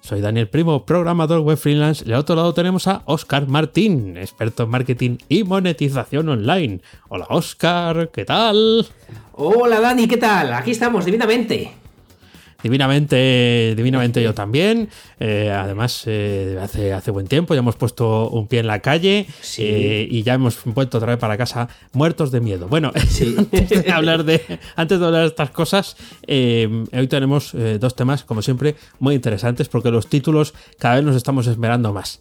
Soy Daniel Primo, programador web freelance. Y al otro lado tenemos a Oscar Martín, experto en marketing y monetización online. Hola Oscar, ¿qué tal? Hola Dani, ¿qué tal? Aquí estamos, divinamente divinamente, divinamente yo también. Eh, además, eh, hace, hace buen tiempo ya hemos puesto un pie en la calle eh, y ya hemos vuelto otra vez para casa muertos de miedo. Bueno, antes, de hablar de, antes de hablar de estas cosas, hoy tenemos dos temas, como siempre, muy interesantes porque los títulos cada vez nos estamos esmerando más.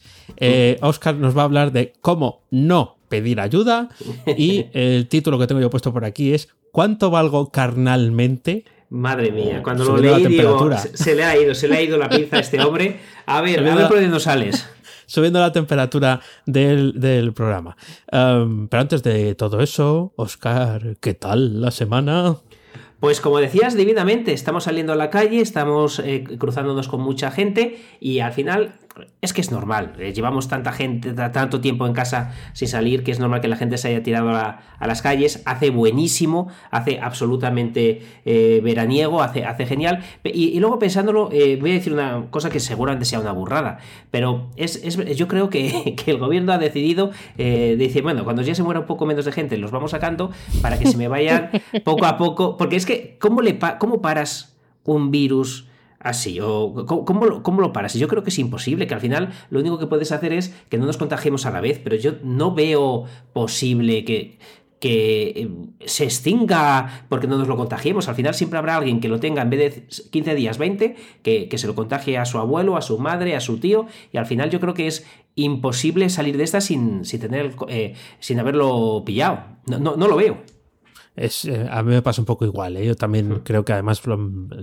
Oscar nos va a hablar de cómo no pedir ayuda y el título que tengo yo puesto por aquí es ¿Cuánto valgo carnalmente? Madre mía, cuando lo leí digo, se, le ha ido, se le ha ido la pinza a este hombre. A ver, a ver por dónde sales. Subiendo la temperatura del, programa. Em, pero antes de todo eso, Oscar, ¿qué tal la semana? Pues como decías, divinamente, estamos saliendo a la calle, estamos eh, cruzándonos con mucha gente y al final es que es normal. Eh, llevamos tanta gente, tanto tiempo en casa sin salir que es normal que la gente se haya tirado a, las calles. Hace buenísimo, hace absolutamente eh, veraniego, hace, hace genial. Y, luego pensándolo, voy a decir una cosa que seguramente sea una burrada, pero es, yo creo que, el gobierno ha decidido decir, bueno, cuando ya se muera un poco menos de gente, los vamos sacando para que se me vayan poco a poco, porque es que, ¿cómo, le ¿cómo paras un virus así? ¿O cómo, cómo, lo paras? Yo creo que es imposible, que al final lo único que puedes hacer es que no nos contagiemos a la vez, pero yo no veo posible que, que eh, se extinga porque no nos lo contagiemos. Al final siempre habrá alguien que lo tenga en vez de 15 días, 20, que, se lo contagie a su abuelo, a su madre, a su tío, y al final yo creo que es imposible salir de esta sin, sin, tener, eh, sin haberlo pillado. no, no lo veo. Eh, a mí me pasa un poco igual. ¿eh? Yo también creo que además lo,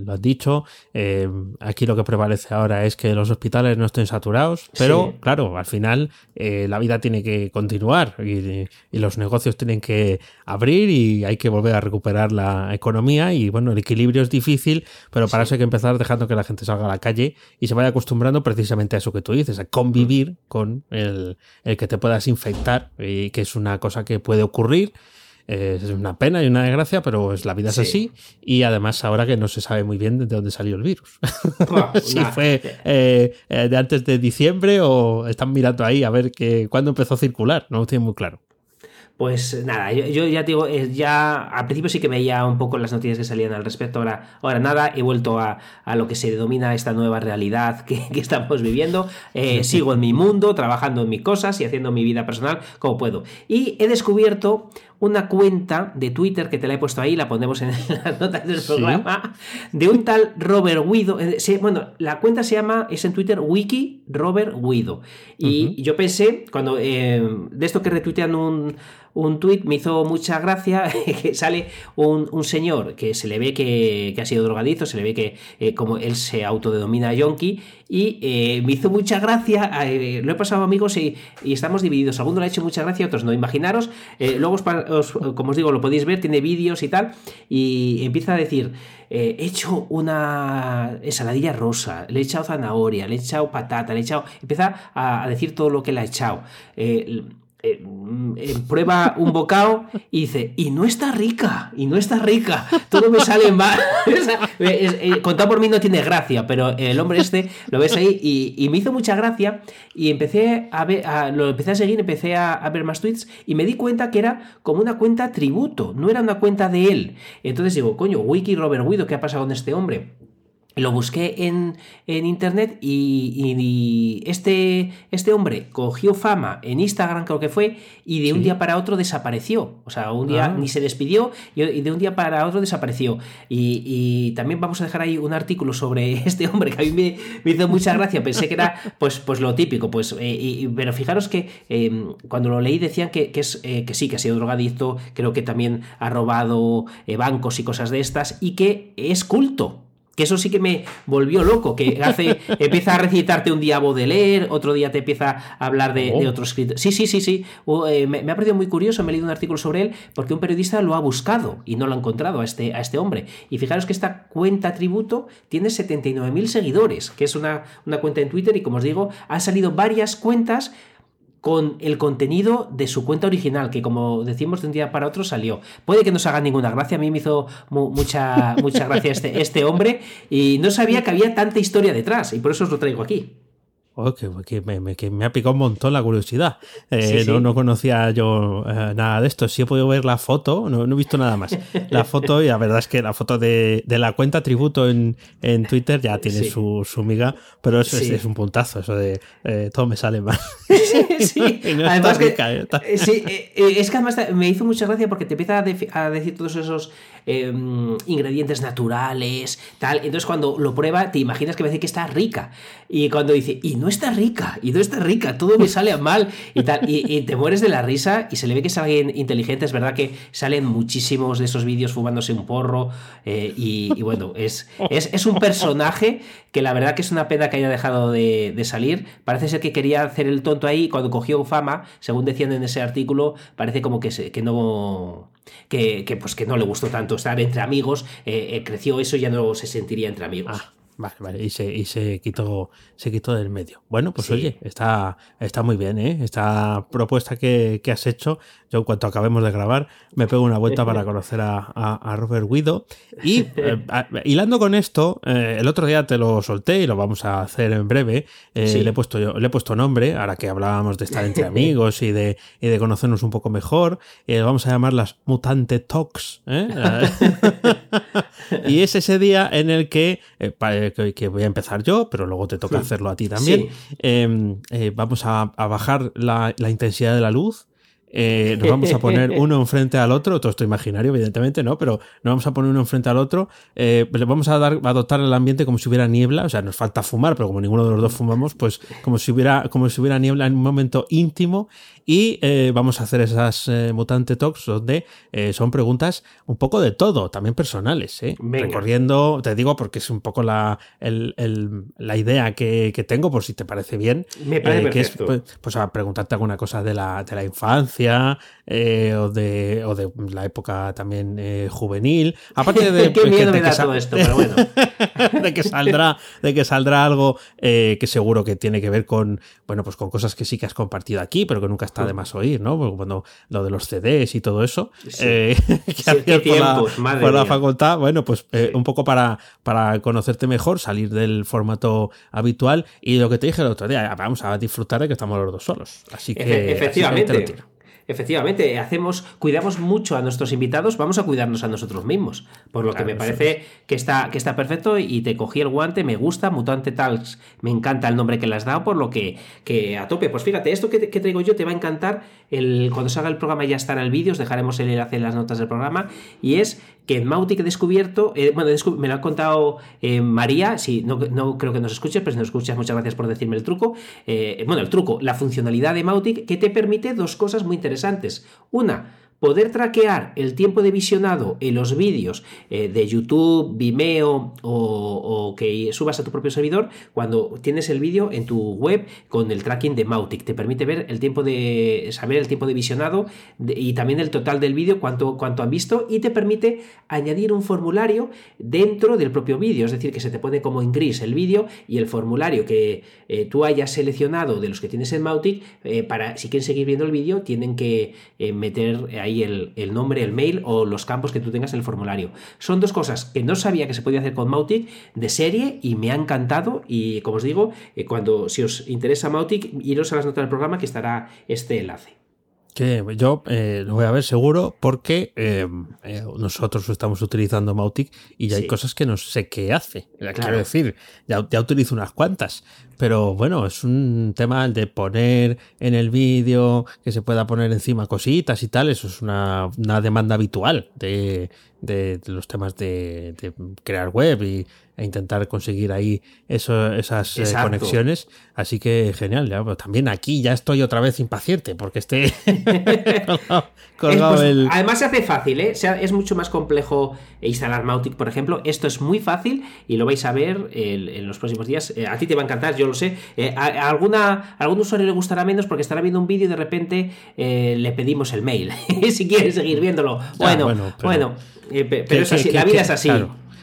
has dicho. Eh, aquí lo que prevalece ahora es que los hospitales no estén saturados, pero claro, al final la vida tiene que continuar y, los negocios tienen que abrir y hay que volver a recuperar la economía. Y bueno, el equilibrio es difícil, pero para eso hay que empezar dejando que la gente salga a la calle y se vaya acostumbrando precisamente a eso que tú dices, a convivir con el, el que te puedas infectar, y que es una cosa que puede ocurrir es una pena y una desgracia, pero es, la vida es así. Y además ahora que no se sabe muy bien de dónde salió el virus. si fue eh, eh, de antes de diciembre o están mirando ahí a ver que, cuándo empezó a circular. No lo tiene muy claro. Pues nada, yo, ya digo, eh, ya al principio sí que veía un poco las noticias que salían al respecto, ahora, ahora nada, he vuelto a, lo que se denomina esta nueva realidad que, estamos viviendo, eh, sigo en mi mundo, trabajando en mis cosas y haciendo mi vida personal como puedo. Y he descubierto una cuenta de Twitter que te la he puesto ahí, la ponemos en las notas del programa, de un tal Robert Guido. Eh, bueno, la cuenta se llama, es en Twitter, Wiki Robert Guido. Y yo pensé, cuando de esto que retuitean un un tuit, me hizo mucha gracia, que sale un, señor que se le ve que, ha sido drogadizo, se le ve que eh, como él se autodenomina yonki, y eh, me hizo mucha gracia, eh, lo he pasado amigos y, estamos divididos, algunos le ha hecho mucha gracia, otros no, imaginaros, luego como os digo, lo podéis ver, tiene vídeos y tal, y empieza a decir, he hecho una ensaladilla rosa, le he echado zanahoria, le he echado patata, le he echado, empieza a decir todo lo que le ha echado. Eh, prueba un bocado y dice, y no está rica, y no está rica, todo me sale mal. eh, contado por mí no tiene gracia, pero el hombre este lo ves ahí y, me hizo mucha gracia y empecé a ver, lo empecé a seguir, empecé a, ver más tweets y me di cuenta que era como una cuenta tributo, no era una cuenta de él. Entonces digo, coño, Wiki Robert Guido, ¿qué ha pasado con este hombre? Lo busqué en, internet y, este, este, hombre cogió fama en Instagram, creo que fue, y de un día para otro desapareció. O sea, un día ah. ni se despidió y de un día para otro desapareció. Y, también vamos a dejar ahí un artículo sobre este hombre que a mí me, hizo mucha gracia. Pensé que era pues, pues lo típico. Pues, eh, pero fijaros que em, cuando lo leí decían que, es, eh, que sí, que ha sido drogadicto, creo que también ha robado eh, bancos y cosas de estas y que es culto que eso sí que me volvió loco, que hace, empieza a recitarte un día de leer, otro día te empieza a hablar de, de otro escritor. Sí, sí, sí, sí. Eh, me, ha parecido muy curioso, me he leído un artículo sobre él, porque un periodista lo ha buscado y no lo ha encontrado a este, a este hombre. Y fijaros que esta cuenta tributo tiene 79.000 seguidores, que es una, una cuenta en Twitter, y como os digo, han salido varias cuentas con el contenido de su cuenta original, que como decimos de un día para otro salió. Puede que no se haga ninguna gracia, a mí me hizo mucha, mucha gracia este, este hombre y no sabía que había tanta historia detrás y por eso os lo traigo aquí. Oh, que, me, ha picado un montón la curiosidad. Eh, no, conocía yo eh, nada de esto. Sí he podido ver la foto, no, he visto nada más. La foto, y la verdad es que la foto de, la cuenta tributo en, Twitter ya tiene su, su, miga, pero es, es, un puntazo, eso de eh, todo me sale mal. Sí, además es que además me hizo mucha gracia porque te empieza a decir todos esos Em, ingredientes naturales, tal. Entonces cuando lo prueba te imaginas que me dice que está rica. Y cuando dice, y no está rica, y no está rica, todo me sale mal y tal. Y, te mueres de la risa y se le ve que es alguien inteligente. Es verdad que salen muchísimos de esos vídeos fumándose un porro. Eh, y, bueno, es, es, un personaje que la verdad que es una pena que haya dejado de, salir. Parece ser que quería hacer el tonto ahí. Cuando cogió fama, según decían en ese artículo, parece como que, que no que, pues que no le gustó tanto estar entre amigos, eh, eh, creció eso y ya no se sentiría entre amigos. Ah, vale, vale, y se, y se quitó, se quitó del medio. Bueno, pues oye, está, está muy bien, ¿eh? Esta propuesta que, que, has hecho, yo en cuanto acabemos de grabar, me pego una vuelta para conocer a, a, Robert Guido. Y eh, hilando con esto, eh, el otro día te lo solté y lo vamos a hacer en breve. Eh, le, he puesto yo, le he puesto nombre, ahora que hablábamos de estar entre amigos y de, y de conocernos un poco mejor. vamos a llamarlas Mutante Talks. y es ese día en el que, que, voy a empezar yo, pero luego te toca hacerlo a ti también. Em, vamos a, bajar la, la intensidad de la luz eh, nos vamos a poner uno enfrente al otro, todo esto imaginario, evidentemente, ¿no? Pero nos vamos a poner uno enfrente al otro, eh, le vamos a dar, a adoptar el ambiente como si hubiera niebla, o sea, nos falta fumar, pero como ninguno de los dos fumamos, pues como si hubiera, como si hubiera niebla en un momento íntimo y eh, vamos a hacer esas eh, mutante talks donde eh, son preguntas un poco de todo, también personales, recorriendo, te digo porque es un poco la, la idea que, tengo, por si te parece bien, Me parece que es pues, pues, a preguntarte alguna cosa de la, de la infancia o, de, o de la época también juvenil, aparte de... Qué miedo me da todo esto, pero bueno. de que saldrá, de que saldrá algo que seguro que tiene que ver con, bueno, pues con cosas que sí que has compartido aquí, pero que nunca has de más oír, ¿no? Porque cuando lo de los CDs y todo eso, eh, que por, la, facultad, bueno, pues eh, un poco para, para conocerte mejor, salir del formato habitual y lo que te dije el otro día, vamos a disfrutar de que estamos los dos solos. Así que... efectivamente. Efectivamente, hacemos, cuidamos mucho a nuestros invitados, vamos a cuidarnos a nosotros mismos. Por lo que me parece que está, que está perfecto y te cogí el guante, me gusta, Mutante Talks, me encanta el nombre que le has dado, por lo que, que a tope. Pues fíjate, esto que, que traigo yo te va a encantar. El, cuando salga el programa ya estará el vídeo, os dejaremos el enlace en las notas del programa. Y es que en Mautic he descubierto, eh, bueno, me lo ha contado eh, María, sí, no, no, creo que nos escuches, pero si nos escuchas, muchas gracias por decirme el truco. Eh, bueno, el truco, la funcionalidad de Mautic que te permite dos cosas muy interesantes. Una, poder traquear el tiempo de visionado en los vídeos eh, de YouTube, Vimeo o, que subas a tu propio servidor cuando tienes el vídeo en tu web con el tracking de Mautic. Te permite ver el tiempo de saber el tiempo de visionado y también el total del vídeo, cuánto, cuánto han visto y te permite añadir un formulario dentro del propio vídeo. Es decir, que se te pone como en gris el vídeo y el formulario que eh, tú hayas seleccionado de los que tienes en Mautic, eh, para si quieren seguir viendo el vídeo, tienen que meter ahí el, nombre, el mail o los campos que tú tengas en el formulario. Son dos cosas que no sabía que se podía hacer con Mautic de serie y me ha encantado y como os digo, eh, cuando si os interesa Mautic, iros a las notas del programa que estará este enlace. Que yo eh, lo voy a ver seguro porque eh, nosotros estamos utilizando Mautic y ya hay cosas que no sé qué hace. Quiero decir, ya, ya utilizo unas cuantas, pero bueno, es un tema de poner en el vídeo, que se pueda poner encima cositas y tal, eso es una, una demanda habitual de, de, los temas de, de, crear web y, e intentar conseguir ahí eso, esas eh, conexiones. Así que genial, ya, pues también aquí ya estoy otra vez impaciente porque esté colgado, pues, el... Además se hace fácil, ¿eh? es mucho más complejo instalar Mautic, por ejemplo. Esto es muy fácil y lo vais a ver en los próximos días. Eh, a ti te va a encantar, yo lo sé. Eh, a, alguna, algún usuario le gustará menos porque estará viendo un vídeo y de repente le pedimos el mail. si quiere seguir viéndolo. Bueno, bueno, bueno pero es así, la vida es así.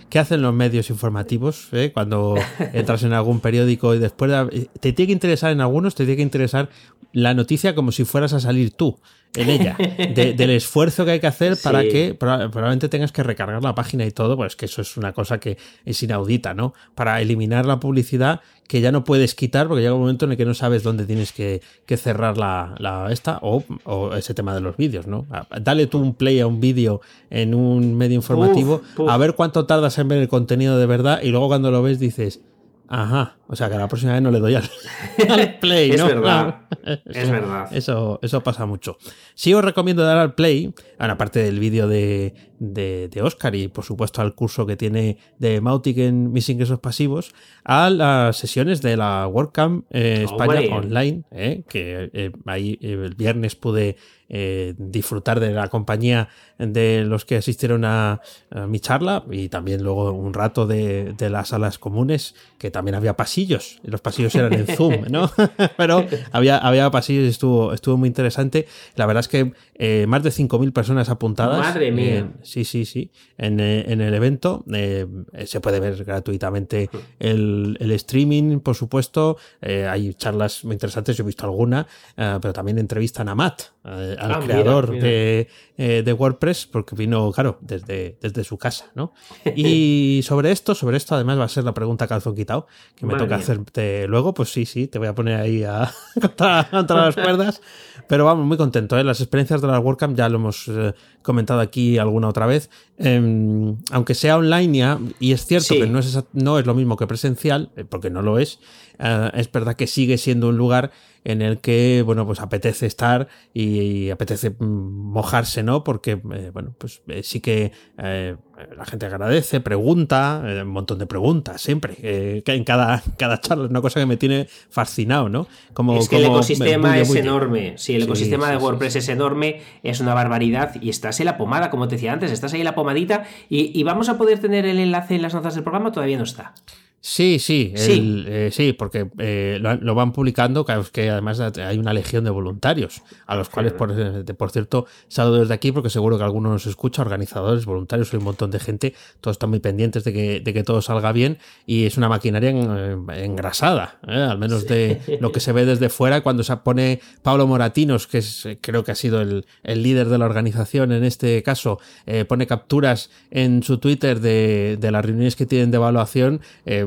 ¿Qué hacen los medios informativos eh? cuando entras en algún periódico y después te tiene que interesar en algunos, te tiene que interesar la noticia como si fueras a salir tú en ella, del esfuerzo que hay que hacer para que probablemente tengas que recargar la página y todo, pues que eso es una cosa que es inaudita, ¿no? Para eliminar la publicidad que ya no puedes quitar porque llega un momento en el que no sabes dónde tienes que, cerrar la, esta o, ese tema de los vídeos, ¿no? Dale tú un play a un vídeo en un medio informativo, a ver cuánto tardas en ver el contenido de verdad y luego cuando lo ves dices, Ajá, o sea que la próxima vez no le doy al, play, ¿no? es verdad. es verdad. Eso, eso pasa mucho. Sí os recomiendo dar al play, aparte del vídeo de, de, Oscar y por supuesto al curso que tiene de Mautic en mis ingresos pasivos, a las sesiones de la WordCamp eh, España Online, eh, que eh, ahí el viernes pude disfrutar de la compañía de los que asistieron a, mi charla y también luego un rato de, las salas comunes, que también había pasillos, y los pasillos eran en Zoom, ¿no? Pero había, había pasillos y estuvo, estuvo muy interesante. La verdad es que más de 5.000 personas apuntadas. Madre mía. sí, sí, sí. En, el evento se puede ver gratuitamente el, el streaming, por supuesto. Eh, hay charlas muy interesantes, yo he visto alguna, eh, pero también entrevistan a Matt, eh, al ah, creador De, de, WordPress, porque vino, claro, desde, desde su casa, ¿no? Y sobre esto, sobre esto además va a ser la pregunta calzón quitado, que me toca hacerte luego, pues sí, sí, te voy a poner ahí a contra, contra las cuerdas. Pero vamos, muy contento. ¿eh? Las experiencias de la WordCamp ya lo hemos comentado aquí alguna otra vez. Em, aunque sea online, y es cierto que no es, no es lo mismo que presencial, porque no lo es, eh, es verdad que sigue siendo un lugar en el que, bueno, pues apetece estar y, apetece mm, mojarse, ¿no? Porque, eh, bueno, pues eh, sí que la gente agradece, pregunta, un montón de preguntas siempre, que en cada, cada charla es una cosa que me tiene fascinado, ¿no? Como, es que el ecosistema es enorme, sí, el ecosistema de WordPress es enorme, es una barbaridad y estás en la pomada, como te decía antes, estás ahí la pomadita y, y vamos a poder tener el enlace en las notas del programa, todavía no está. Sí, sí, sí, eh, sí porque eh, lo, van publicando, que además hay una legión de voluntarios, a los cuales, por, eh, por, cierto, saludo desde aquí porque seguro que algunos nos escucha, organizadores, voluntarios, hay un montón de gente, todos están muy pendientes de que, de que todo salga bien y es una maquinaria engrasada, al menos de lo que se ve desde fuera cuando se pone Pablo Moratinos, que es, creo que ha sido el, el líder de la organización en este caso, pone capturas en su Twitter de, de las reuniones que tienen de evaluación.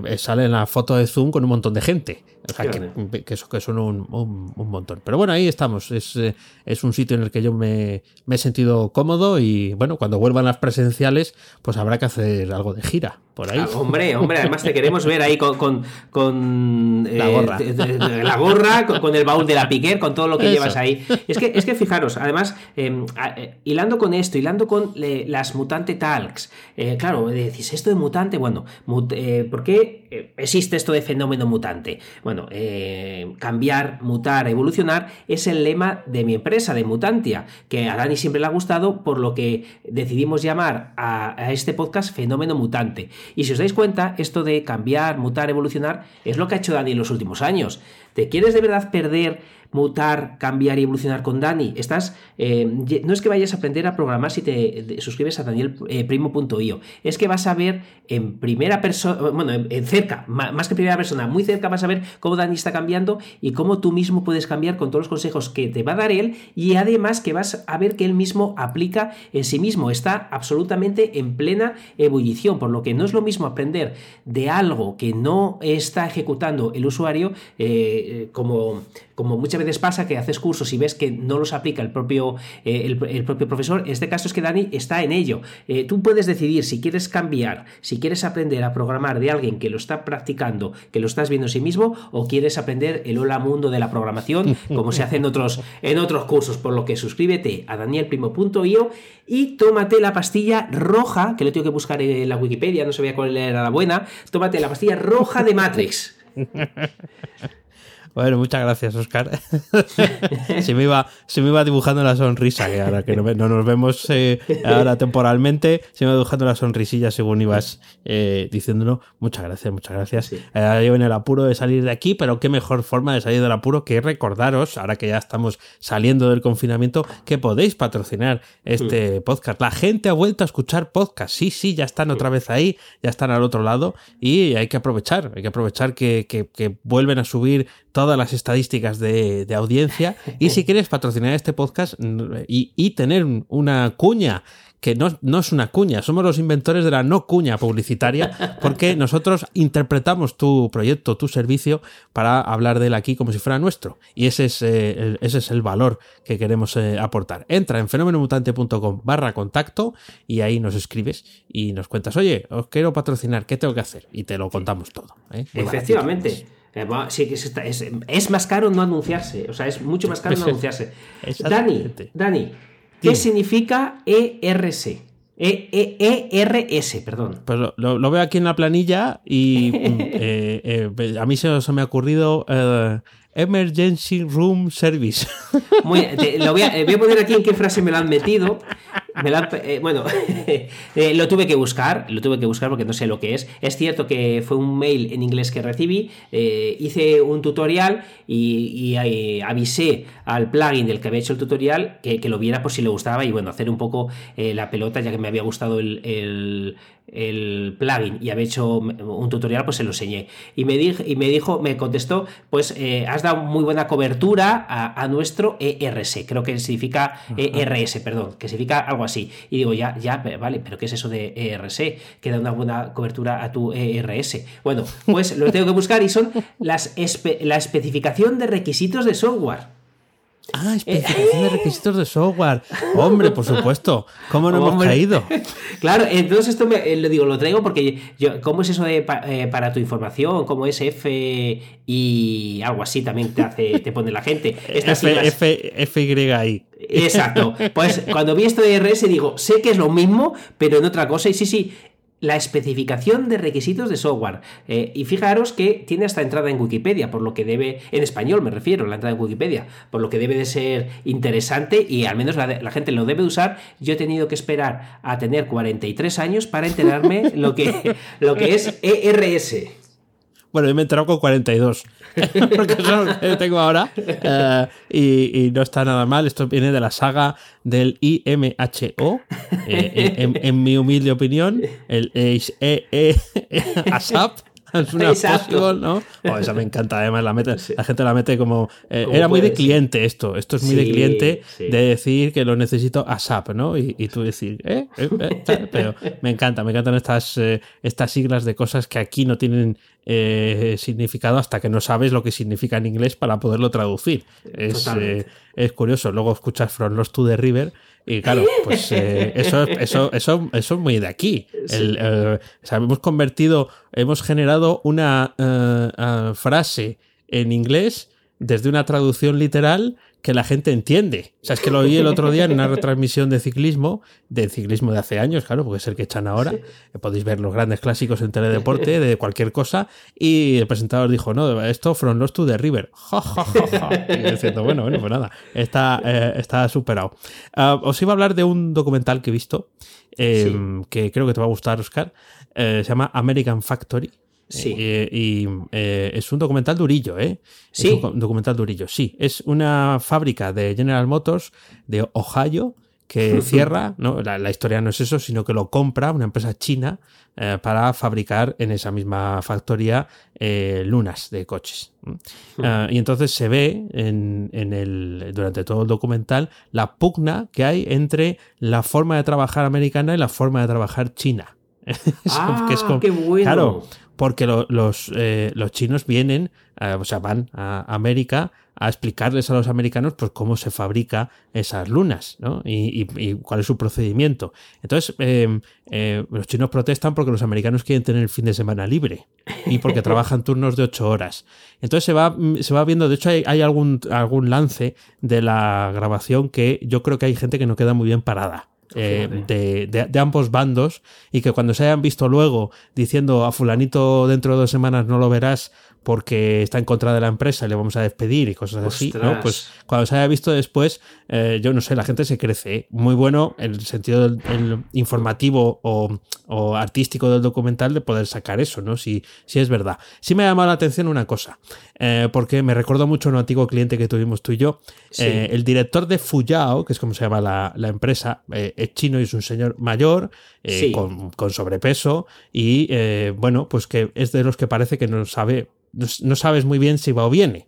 Eh, sale en la foto de Zoom con un montón de gente. O sea, que, que, que, son un, un, montón. Pero bueno, ahí estamos. Es, eh, es un sitio en el que yo me, me, he sentido cómodo y bueno, cuando vuelvan las presenciales, pues habrá que hacer algo de gira por ahí. Ah, hombre, hombre, además te queremos ver ahí con, con, con la gorra, la gorra con, el baúl de la piquer, con todo lo que llevas ahí. Es que, es que fijaros, además, em, eh, hilando con esto, hilando con las mutante talks, claro, decís, esto de mutante, bueno, ¿por qué eh, existe esto de fenómeno mutante. Bueno, eh, cambiar, mutar, evolucionar es el lema de mi empresa, de Mutantia, que a Dani siempre le ha gustado, por lo que decidimos llamar a, este podcast fenómeno mutante. Y si os dais cuenta, esto de cambiar, mutar, evolucionar es lo que ha hecho Dani en los últimos años. ¿Te quieres de verdad perder mutar, cambiar y evolucionar con Dani. Estás, eh, no es que vayas a aprender a programar si te suscribes a danielprimo.io, es que vas a ver en primera persona, bueno, en, cerca, más que en primera persona, muy cerca vas a ver cómo Dani está cambiando y cómo tú mismo puedes cambiar con todos los consejos que te va a dar él y además que vas a ver que él mismo aplica en sí mismo, está absolutamente en plena ebullición, por lo que no es lo mismo aprender de algo que no está ejecutando el usuario, eh, eh, como, como muchas veces pasa que haces cursos y ves que no los aplica el propio, eh, el, propio profesor, en este caso es que Dani está en ello. tú puedes decidir si quieres cambiar, si quieres aprender a programar de alguien que lo está practicando, que lo estás viendo en sí mismo, o quieres aprender el hola mundo de la programación, como se hace en otros, en otros cursos. Por lo que suscríbete a danielprimo.io y tómate la pastilla roja, que lo tengo que buscar en la Wikipedia, no sabía cuál era la buena, tómate la pastilla roja de Matrix. Bueno, muchas gracias, Oscar. se, me iba, se me iba dibujando la sonrisa, que ahora que no, nos vemos eh, ahora temporalmente, se me iba dibujando la sonrisilla según ibas eh, diciéndolo. Muchas gracias, muchas gracias. Eh, yo en el apuro de salir de aquí, pero qué mejor forma de salir del apuro que recordaros, ahora que ya estamos saliendo del confinamiento, que podéis patrocinar este mm. podcast. La gente ha vuelto a escuchar podcast. Sí, sí, ya están otra vez ahí, ya están al otro lado y hay que aprovechar, hay que aprovechar que, que vuelven a subir todas las estadísticas de, audiencia. Y si quieres patrocinar este podcast y, tener una cuña que no, no, es una cuña, somos los inventores de la no cuña publicitaria, porque nosotros interpretamos tu proyecto, tu servicio, para hablar de él aquí como si fuera nuestro. Y ese es, eh, el, ese es el valor que queremos eh, aportar. Entra en fenomenomutante.com barra contacto y ahí nos escribes y nos cuentas, oye, os quiero patrocinar, ¿qué tengo que hacer? Y te lo contamos todo. ¿eh? Efectivamente. Eh, sí, es, es, más caro no anunciarse. O sea, es mucho más caro no anunciarse. Dani, Dani, ¿qué significa ERS? E, e, ERS, perdón. Pues lo, veo aquí en la planilla y eh, eh, a mí se, me ha ocurrido Emergency Room Service. Muy, lo voy, a, poner aquí en qué frase me lo han metido. Eh, bueno, eh, lo tuve que buscar, lo tuve que buscar porque no sé lo que es. Es cierto que fue un mail en inglés que recibí, eh, hice un tutorial y, avisé al plugin del que había hecho el tutorial que, lo viera por si le gustaba y bueno, hacer un poco la pelota ya que me había gustado el plugin y había hecho un tutorial, pues se lo enseñé. Y me, dijo, y me dijo, me contestó, pues eh, has dado muy buena cobertura a, nuestro ERS, creo que significa ERS, perdón, que significa algo así. Y digo, ya, ya, vale, pero ¿qué es eso de ERS? Que da una buena cobertura a tu ERS. Bueno, pues lo tengo que buscar y son las la especificación de requisitos de software. Ah, especificación de requisitos de software. Hombre, por supuesto. ¿Cómo no hemos caído? Claro, entonces esto me, eh, lo digo, lo traigo porque yo, ¿cómo es eso de eh, para tu información? ¿Cómo es F y algo así también te hace, te pone la gente? F, F, F, Y, I. Exacto. Pues cuando vi esto de RS digo, sé que es lo mismo, pero en otra cosa. Y sí, sí, la especificación de requisitos de software. Eh, y fijaros que tiene hasta entrada en Wikipedia, por lo que debe, en español me refiero, la entrada en Wikipedia, por lo que debe de ser interesante y al menos la, gente lo debe usar. Yo he tenido que esperar a tener 43 años para enterarme lo que, lo que es ERS. Bueno, yo me he enterado con 42, porque es lo que tengo ahora. Eh, y, no está nada mal. Esto viene de la saga del IMHO, eh, en, mi humilde opinión, el ASAP. Es una possible, ¿no? Oh, esa me encanta, además la, mete, la gente la mete como... Eh, era muy de cliente esto, esto es muy de cliente de decir que lo necesito ASAP, ¿no? Y, tú decir, ¿eh? Pero me encanta, me encantan estas, estas siglas de cosas que aquí no tienen eh, significado hasta que no sabes lo que significa en inglés para poderlo traducir. Es, eh, es curioso. Luego escuchas From Lost to the River y claro, pues eh, eso, eso, eso, eso es muy de aquí. hemos convertido, hemos generado una frase en inglés desde una traducción literal que la gente entiende. O sea, es que lo oí el otro día en una retransmisión de ciclismo, de ciclismo de hace años, claro, porque es el que echan ahora. Podéis ver los grandes clásicos en teledeporte de cualquier cosa. Y el presentador dijo, no, esto From Lost to the River. y diciendo, bueno, bueno, pues nada, está, eh, está superado. Ah, os iba a hablar de un documental que he visto, em, que creo que te va a gustar, Oscar. Eh, se llama American Factory. Sí. Eh, y eh, es un documental durillo, ¿eh? Sí. Es un documental durillo, sí. Es una fábrica de General Motors de Ohio que cierra, ¿no? La, historia no es eso, sino que lo compra una empresa china eh, para fabricar en esa misma factoría lunas de coches. Ah, y entonces se ve en, en, el, durante todo el documental la pugna que hay entre la forma de trabajar americana y la forma de trabajar china. ah, qué bueno. Claro, porque los, eh, los chinos vienen, o sea, van a América a explicarles a los americanos pues cómo se fabrica esas lunas ¿no? y, cuál es su procedimiento. Entonces, em, eh, los chinos protestan porque los americanos quieren tener el fin de semana libre y porque trabajan turnos de ocho horas. Entonces se va, se va viendo, de hecho hay, hay algún, algún lance de la grabación que yo creo que hay gente que no queda muy bien parada. Eh, de, de, ambos bandos y que cuando se hayan visto luego diciendo a fulanito dentro de dos semanas no lo verás porque está en contra de la empresa y le vamos a despedir y cosas así, ¿no? Pues cuando se haya visto después, eh, yo no sé, la gente se crece. ¿eh? Muy bueno en el sentido del, informativo o, artístico del documental de poder sacar eso, ¿no? Si, si es verdad. Sí me ha llamado la atención una cosa, eh, porque me recuerdo mucho a un antiguo cliente que tuvimos tú y yo. el director de Fuyao, que es como se llama la, empresa, es chino y es un señor mayor, con, con, sobrepeso y, bueno, pues que es de los que parece que no sabe no sabes muy bien si va o viene.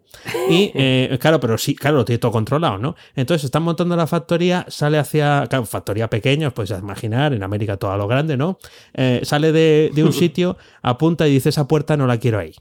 Y eh, claro, pero sí, claro, lo tiene todo controlado, ¿no? Entonces están montando la factoría, sale hacia, claro, factoría pequeña, pues imaginar, en América todo a lo grande, ¿no? Eh, sale de, un sitio, apunta y dice, esa puerta no la quiero ahí.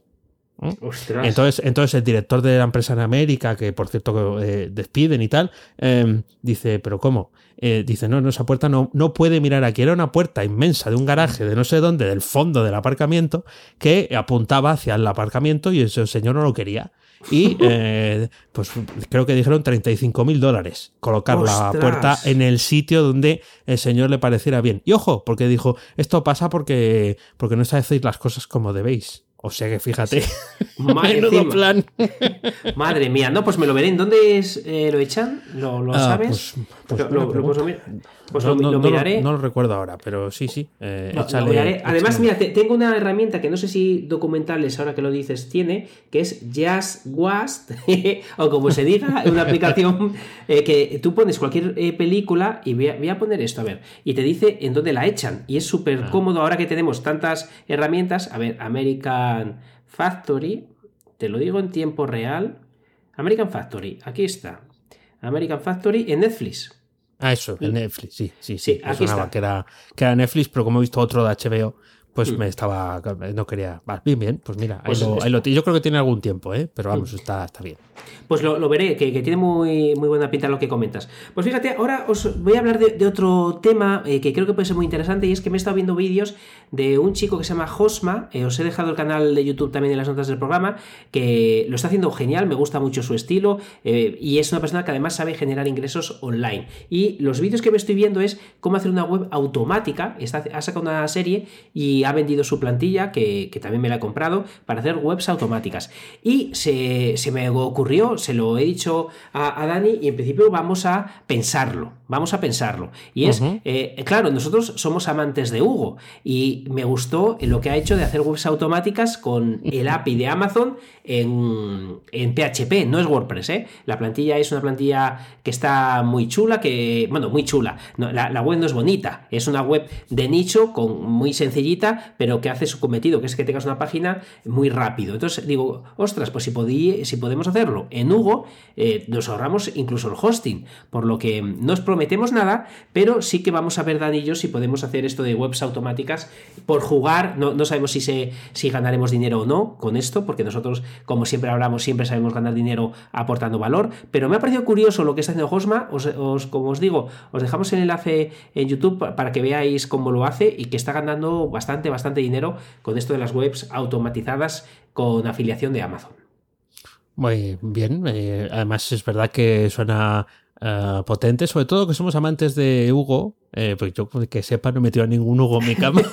Entonces, entonces el director de la empresa en América, que por cierto eh, despiden y tal, em, dice, pero ¿cómo? Eh, dice, no, no, esa puerta no, no puede mirar aquí. Era una puerta inmensa de un garaje de no sé dónde, del fondo del aparcamiento, que apuntaba hacia el aparcamiento y ese señor no lo quería. Y eh, pues creo que dijeron 35 mil dólares colocar la puerta en el sitio donde el señor le pareciera bien. Y ojo, porque dijo, esto pasa porque, porque no sabéis las cosas como debéis. O sea que fíjate. Madre, plan. Madre mía, no, pues me lo veré. ¿En dónde es, eh, lo echan? ¿Lo, lo ah, sabes? Pues, pues lo, pues no, lo, miraré. No, lo recuerdo ahora, pero sí, sí. Eh, Además, mira, tengo una herramienta que no sé si documentales, ahora que lo dices, tiene, que es Just Wast, o como se diga, una aplicación eh, que tú pones cualquier eh, película y voy a, poner esto, a ver, y te dice en dónde la echan. Y es súper ah. cómodo ahora que tenemos tantas herramientas. A ver, American Factory, te lo digo en tiempo real. American Factory, aquí está. American Factory en Netflix. Ah, eso, en Netflix, sí, sí, sí. aquí está. Que, era, que era Netflix, pero como he visto otro de HBO, pues mm. me estaba. No quería. Bien, bien, pues mira, pues yo creo que tiene algún tiempo, ¿eh? pero vamos, mm. está, está bien. Pues lo, veré, que, tiene muy, muy buena pinta lo que comentas. Pues fíjate, ahora os voy a hablar de, otro tema eh, que creo que puede ser muy interesante y es que me he estado viendo vídeos de un chico que se llama Josma. Eh, os he dejado el canal de YouTube también en las notas del programa, que lo está haciendo genial, me gusta mucho su estilo eh, y es una persona que además sabe generar ingresos online. Y los vídeos que me estoy viendo es cómo hacer una web automática. Está, ha sacado una serie y ha vendido su plantilla, que, también me la he comprado, para hacer webs automáticas. Y se, se me ocurrió se lo he dicho a, Dani y en principio vamos a pensarlo, vamos a pensarlo. Y es, eh, claro, nosotros somos amantes de Hugo y me gustó lo que ha hecho de hacer webs automáticas con el API de Amazon en, PHP, no es WordPress, ¿eh? La plantilla es una plantilla que está muy chula, que, bueno, muy chula, la, web no es bonita, es una web de nicho, con, muy sencillita, pero que hace su cometido, que es que tengas una página muy rápido. Entonces digo, ostras, pues si, podí, si podemos hacerlo en Hugo, eh, nos ahorramos incluso el hosting, por lo que no os prometemos nada, pero sí que vamos a ver, Dan y si podemos hacer esto de webs automáticas por jugar, no, no sabemos si, se, si ganaremos dinero o no con esto, porque nosotros como siempre hablamos, siempre sabemos ganar dinero aportando valor, pero me ha parecido curioso lo que está haciendo Hosma, os, como os digo, os dejamos el enlace en YouTube para que veáis cómo lo hace y que está ganando bastante, bastante dinero con esto de las webs automatizadas con afiliación de Amazon. Muy bien, eh, además es verdad que suena eh, potente, sobre todo que somos amantes de Hugo, eh, pues yo que sepa no he metido a ningún Hugo en mi cama.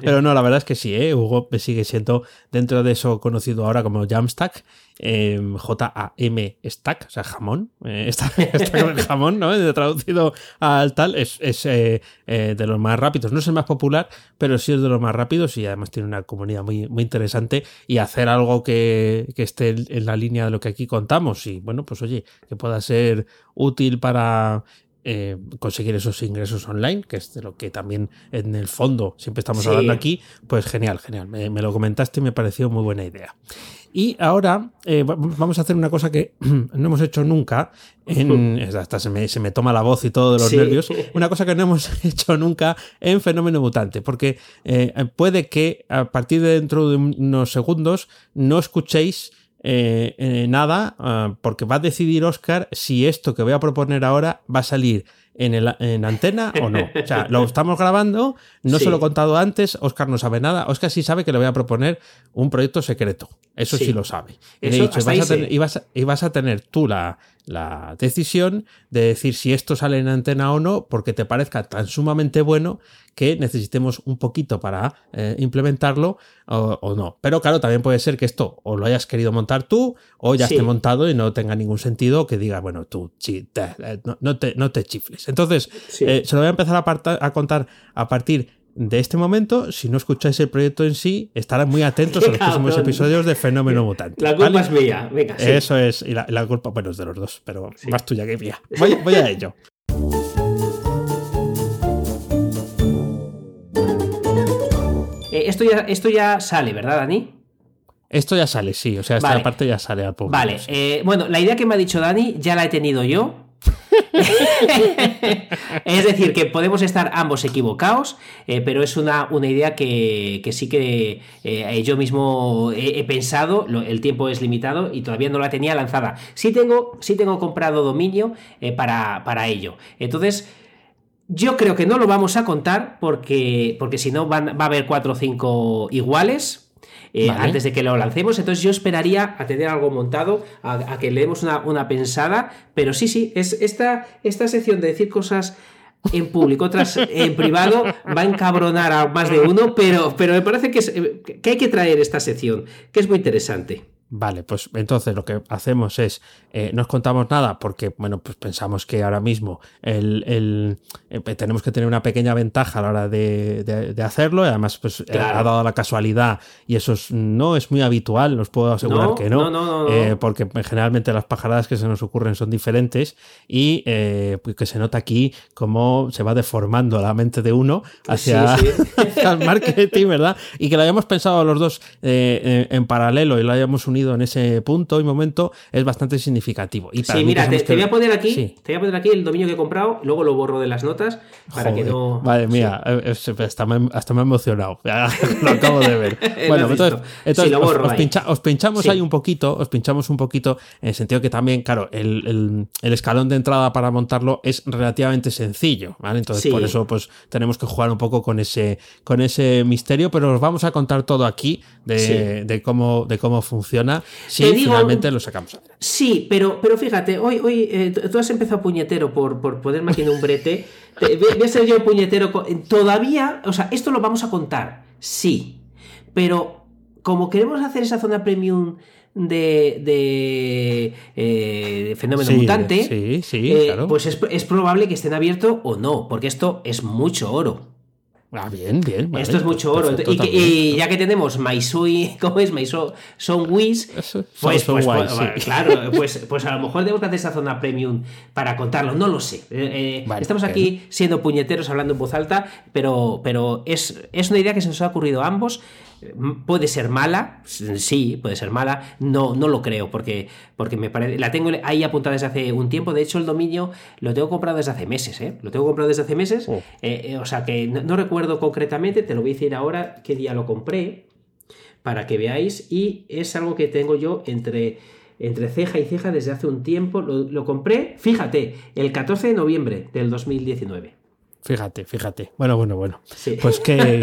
Pero no, la verdad es que sí, ¿eh? Hugo sigue siendo dentro de eso conocido ahora como Jamstack, eh, J-A-M Stack, o sea, jamón, eh, está, está jamón, ¿no? Traducido al tal, es, de los más rápidos. No es el más popular, pero sí es de los más rápidos y además tiene una comunidad muy, muy interesante y hacer algo que, que esté en la línea de lo que aquí contamos y bueno, pues oye, que pueda ser útil para eh, conseguir esos ingresos online, que es de lo que también en el fondo siempre estamos hablando aquí, pues genial, genial. Me, lo comentaste y me pareció muy buena idea. Y ahora eh, vamos a hacer una cosa que no hemos hecho nunca. En, hasta se me, se me, toma la voz y todo de los nervios. Una cosa que no hemos hecho nunca en Fenómeno Mutante. Porque eh, puede que a partir de dentro de unos segundos no escuchéis eh, eh, nada, ah, porque va a decidir Oscar si esto que voy a proponer ahora va a salir en, el, en antena o no. O sea, lo estamos grabando, no se lo he contado antes, Oscar no sabe nada. Oscar sí sabe que le voy a proponer un proyecto secreto. Eso sí, lo sabe. Y, le he dicho, y vas a tener tú la, la decisión de decir si esto sale en antena o no, porque te parezca tan sumamente bueno que necesitemos un poquito para eh, implementarlo o, no. Pero claro, también puede ser que esto o lo hayas querido montar tú o ya esté montado y no tenga ningún sentido que diga, bueno, tú eh, no, te, no, te, chifles. Entonces, eh, se lo voy a empezar a, a contar a partir de este momento, si no escucháis el proyecto en sí, estarán muy atentos a los próximos episodios de Fenómeno Mutante. La culpa es mía, venga. Eso es, y la, culpa, bueno, es de los dos, pero más tuya que mía. Voy, a ello. Eh, esto, ya, esto ya sale, ¿verdad, Dani? Esto ya sale, sí, o sea, esta parte ya sale al público. Vale, eh, bueno, la idea que me ha dicho Dani ya la he tenido yo. Es decir, que podemos estar ambos equivocados, eh, pero es una, una idea que, sí que eh, yo mismo he, pensado, el tiempo es limitado y todavía no la tenía lanzada. Sí tengo, sí tengo comprado dominio eh, para, para ello. Entonces... Yo creo que no lo vamos a contar porque, porque si no va a haber cuatro o cinco iguales. Eh, antes de que lo lancemos. Entonces yo esperaría a tener algo montado, a, que le demos una, pensada, pero sí, sí, es esta, esta sección de decir cosas en público, otras en privado, va a encabronar a más de uno, pero, pero me parece que, que hay que traer esta sección, que es muy interesante. Vale, pues entonces lo que hacemos es, eh, no os contamos nada porque, bueno, pues pensamos que ahora mismo el, eh, tenemos que tener una pequeña ventaja a la hora de, hacerlo y además pues eh, ha dado la casualidad y eso no es muy habitual, os puedo asegurar que no, porque generalmente las pajaradas que se nos ocurren son diferentes y pues que se nota aquí cómo se va deformando la mente de uno hacia, el marketing, ¿verdad? Y que lo hayamos pensado los dos en paralelo y lo hayamos unido en ese punto y momento es bastante significativo. Y sí, mira, te, voy a poner aquí, te voy a poner aquí el dominio que he comprado, luego lo borro de las notas para que no. Madre mía, hasta, me, hasta, me, he emocionado. lo acabo de ver. bueno, entonces, os, pinchamos ahí un poquito, os pinchamos un poquito en el sentido que también, claro, el, escalón de entrada para montarlo es relativamente sencillo, ¿vale? Entonces, por eso, pues tenemos que jugar un poco con ese, con ese misterio, pero os vamos a contar todo aquí de, de cómo, de cómo funciona si finalmente lo sacamos. Sí, pero, pero fíjate, hoy, hoy eh, tú has empezado puñetero por, por ponerme aquí en un brete. voy a ser yo puñetero. Todavía, o sea, esto lo vamos a contar, sí, pero como queremos hacer esa zona premium de, de, eh, fenómeno mutante, eh, pues es, es, probable que estén abiertos o no, porque esto es mucho oro. Ah, bien, bien. Esto es mucho oro. y, ya que tenemos Maisui, ¿cómo es? Maisui Son Wiz, pues, pues, pues claro, pues, pues a lo mejor debemos hacer esa zona premium para contarlo, no lo sé. Eh, eh, estamos aquí siendo puñeteros hablando en voz alta, pero, pero es, es una idea que se nos ha ocurrido a ambos Puede ser mala, sí, puede ser mala, no, no lo creo, porque, porque me parece, la tengo ahí apuntada desde hace un tiempo, de hecho el dominio lo tengo comprado desde hace meses, ¿eh? Lo tengo comprado desde hace meses, oh. eh, eh, o sea que no, recuerdo concretamente, te lo voy a decir ahora qué día lo compré, para que veáis, y es algo que tengo yo entre entre ceja y ceja desde hace un tiempo. Lo, lo, compré, fíjate, el 14 de noviembre del 2019. Fíjate, fíjate. Bueno, bueno, bueno. Pues qué,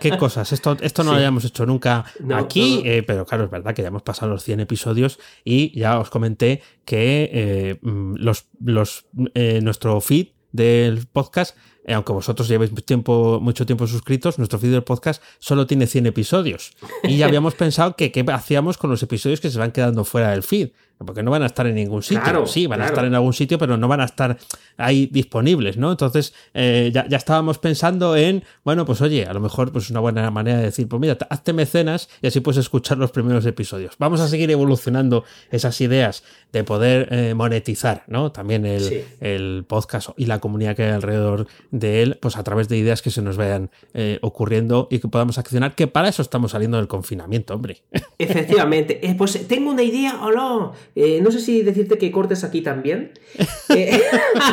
qué, cosas. Esto, esto no lo habíamos hecho nunca aquí, eh, pero claro, es verdad que ya hemos pasado los 100 episodios y ya os comenté que eh, mm, los, los, eh, nuestro feed del podcast eh, aunque vosotros llevéis tiempo, mucho tiempo suscritos, nuestro feed del podcast solo tiene 100 episodios. Y ya habíamos pensado que qué hacíamos con los episodios que se van quedando fuera del feed porque no van a estar en ningún sitio. sí, van a estar en algún sitio, pero no van a estar ahí disponibles, ¿no? Entonces, eh, ya, estábamos pensando en, bueno, pues oye, a lo mejor pues una buena manera de decir, pues mira, hazte mecenas y así puedes escuchar los primeros episodios. Vamos a seguir evolucionando esas ideas de poder eh, monetizar, ¿no? También el, podcast y la comunidad que hay alrededor de él, pues a través de ideas que se nos vayan eh, ocurriendo y que podamos accionar, que para eso estamos saliendo del confinamiento, hombre. Efectivamente. pues tengo una idea, o no eh, no sé si decirte que cortes aquí también. Eh,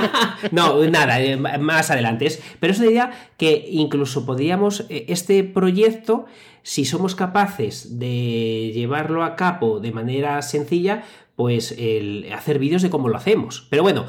no, nada, eh, más adelante. Pero es una idea que incluso podríamos, este proyecto, si somos capaces de llevarlo a cabo de manera sencilla, pues el hacer vídeos de cómo lo hacemos. Pero bueno,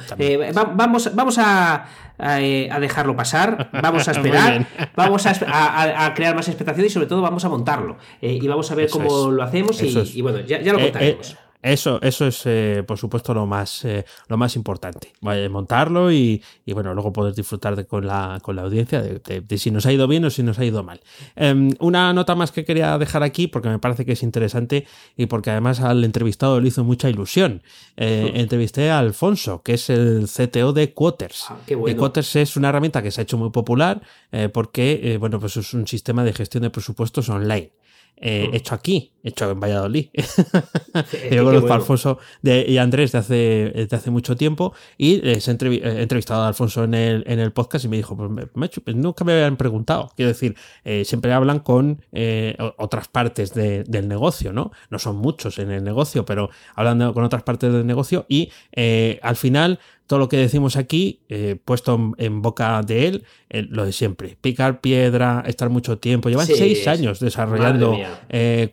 vamos, vamos a, dejarlo pasar, vamos a esperar, vamos a, crear más expectación y sobre todo vamos a montarlo. y vamos a ver cómo lo hacemos y, bueno, ya, ya lo contaremos. Eso, eso es, eh, por supuesto, lo más, eh, lo más importante. montarlo y, bueno, luego poder disfrutar de, con, la, con la audiencia de, si nos ha ido bien o si nos ha ido mal. Em, una nota más que quería dejar aquí, porque me parece que es interesante y porque además al entrevistado le hizo mucha ilusión. Eh, entrevisté a Alfonso, que es el CTO de Quoters. Ah, Quoters es una herramienta que se ha hecho muy popular porque, bueno, pues es un sistema de gestión de presupuestos online. Hecho aquí, hecho en Valladolid. Yo conozco a Alfonso y Andrés de hace, de hace mucho tiempo y les he, entrevistado a Alfonso en el, en el podcast y me dijo, pues, pues nunca me habían preguntado. Quiero decir, eh, siempre hablan con eh, otras partes del negocio, ¿no? No son muchos en el negocio, pero hablando con otras partes del negocio y eh, al final todo lo que decimos aquí, eh, puesto en, boca de él, eh, lo de siempre. Picar piedra, estar mucho tiempo. Llevan seis años desarrollando eh,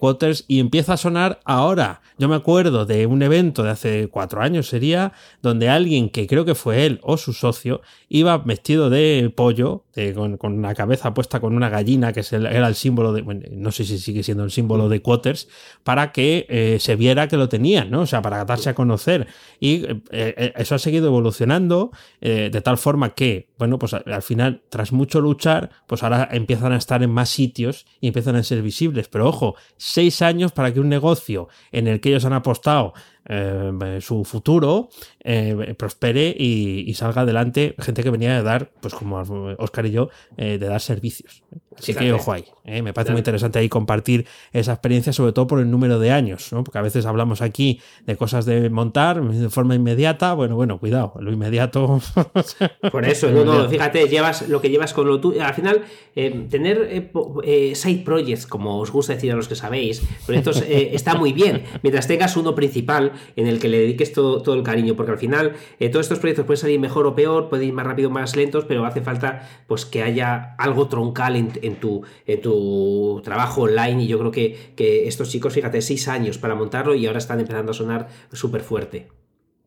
Y empieza a sonar ahora. Yo me acuerdo de un evento de hace cuatro años, sería, donde alguien que creo que fue él o su socio iba vestido de pollo, con, con, una cabeza puesta con una gallina, que era el símbolo de, bueno, no sé si sigue siendo el símbolo de Quoters, para que se viera que lo tenían, ¿no? O sea, para darse a conocer. Y eso ha seguido evolucionando eh, de tal forma que, bueno, pues al final, tras mucho luchar, pues ahora empiezan a estar en más sitios y empiezan a ser visibles. Pero ojo, seis años para que un negocio en el que ellos han apostado eh, su futuro eh, prospere y, salga adelante gente que venía de dar, pues como Oscar y yo, de dar servicios. Así que ojo ahí. me parece muy interesante ahí compartir esa experiencia, sobre todo por el número de años, ¿no? porque a veces hablamos aquí de cosas de montar de forma inmediata. Bueno, bueno, cuidado, lo inmediato. Por eso, no, fíjate, llevas lo que llevas con lo tuyo. Al final, eh, tener eh, eh, side projects, como os gusta decir a los que sabéis, proyectos está muy bien, mientras tengas uno principal en el que le dediques todo, todo el cariño, porque al final todos estos proyectos pueden salir mejor o peor, pueden ir más rápido o más lentos, pero hace falta pues que haya algo troncal en, tu, en tu trabajo online y yo creo que, que estos chicos, fíjate, seis años para montarlo y ahora están empezando a sonar súper fuerte.